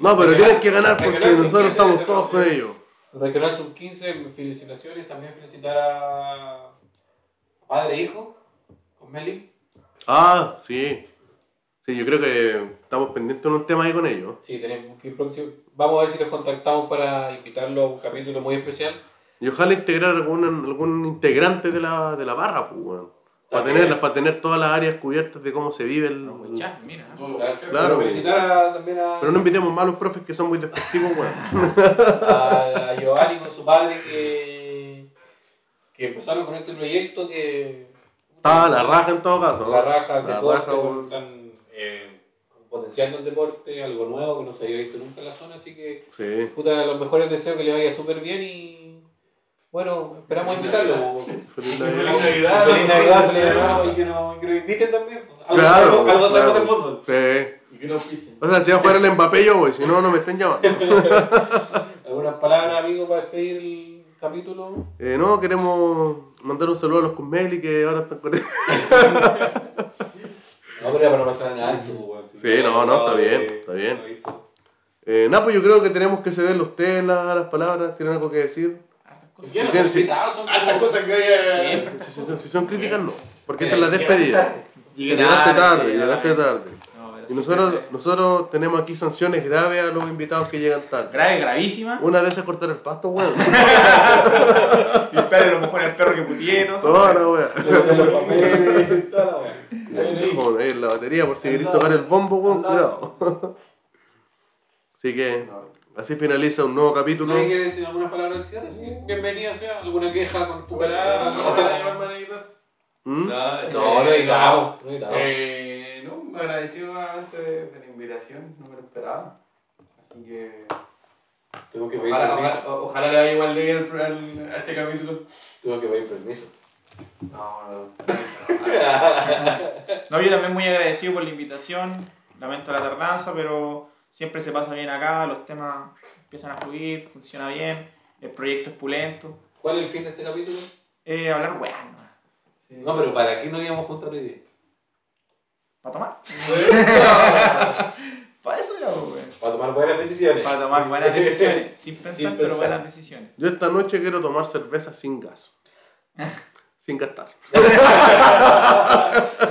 No, pero tienen que ganar porque nosotros sub-15 estamos todos con ellos. Regional Sub 15, felicitaciones. También felicitar a. Padre e hijo. Con Meli. Ah, sí. Sí, yo creo que estamos pendientes de un tema ahí con ellos. Sí, tenemos que ir próximo. Vamos a ver si los contactamos para invitarlo a un capítulo muy especial. Y ojalá integrar algún, algún integrante de la, de la barra, pues, weón. Para tener, para tener todas las áreas cubiertas de cómo se vive el... No, pues, ya, mira. Claro, Claro. Pero felicitar a- también a. Pero no invitemos más a los profes que son muy despectivos, weón. <laughs> a, a Giovanni con su padre que, que empezaron con este proyecto que Ah, la raja en todo caso. la raja el La raja, weón. están eh, potenciando el deporte algo nuevo que no se había visto nunca en la zona así que Sí. puta los mejores deseos que le vaya súper bien y bueno esperamos invitarlo Feliz Navidad. Feliz Navidad feliz Navidad y que nos, que nos inviten también algo Claro, sabemos, algo sabemos de claro. fútbol Sí. Y que no auspicia. O sea, si va a jugar el Mbappé yo voy, si no, no me estén llamando. <laughs> algunas palabras amigos para despedir el capítulo Eh, no, queremos mandar un saludo a los Cosmeli que ahora están con <laughs> no pero ya para no pasar nada alto, weón. Si Sí, no, no, está bien, está bien. Eh, nada, pues yo creo que tenemos que cederle a ustedes la- las palabras. ¿Tienen algo que decir? Ya no Sí, son sí. invitados, son Hartas como- cosas que hay. Si, si- si son críticas, no. Porque esta es la llegaste despedida. tarde. Llegaste tarde, llegaste tarde. Y nosotros, nosotros tenemos aquí sanciones graves a los invitados que llegan tarde. Grave, gravísima. Una de esas es cortar el pasto, weón. Y espera, lo mejor el perro que putié. todo. Toda la weón. Toda la batería, por si queréis tocar el bombo, weón, cuidado. Así que, así finaliza un nuevo capítulo. ¿No hay que decir algunas palabras de cierre? Bienvenida sea. ¿Alguna queja con tu palabra? ¿No vas a llamarme a editar? ¿Mm? No, no editamos. No editamos. Eh, no, me agradecido antes de, de la invitación, no me lo esperaba. Así que. Tengo que pedir Ojalá, permiso. ojalá, ojalá le vaya igual de bien a este capítulo. Tengo que pedir permiso. No, no. <laughs> No, yo también muy agradecido por la invitación. Lamento la tardanza, pero siempre se pasa bien acá, los temas empiezan a fluir, funciona bien, el proyecto es pulento. ¿Cuál es el fin de este capítulo? Eh, hablar weá, ¿no? No, pero ¿para qué nos íbamos juntos hoy día? ¿Para tomar? <laughs> Para eso ya, weón. Para tomar buenas decisiones. Para tomar buenas decisiones, <laughs> sin pensar, Sin pero pensar. buenas decisiones. Yo esta noche quiero tomar cerveza sin gas. <laughs> sin gastar.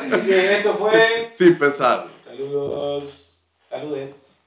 Y que esto fue. Sin pensar. Saludos. Saludes.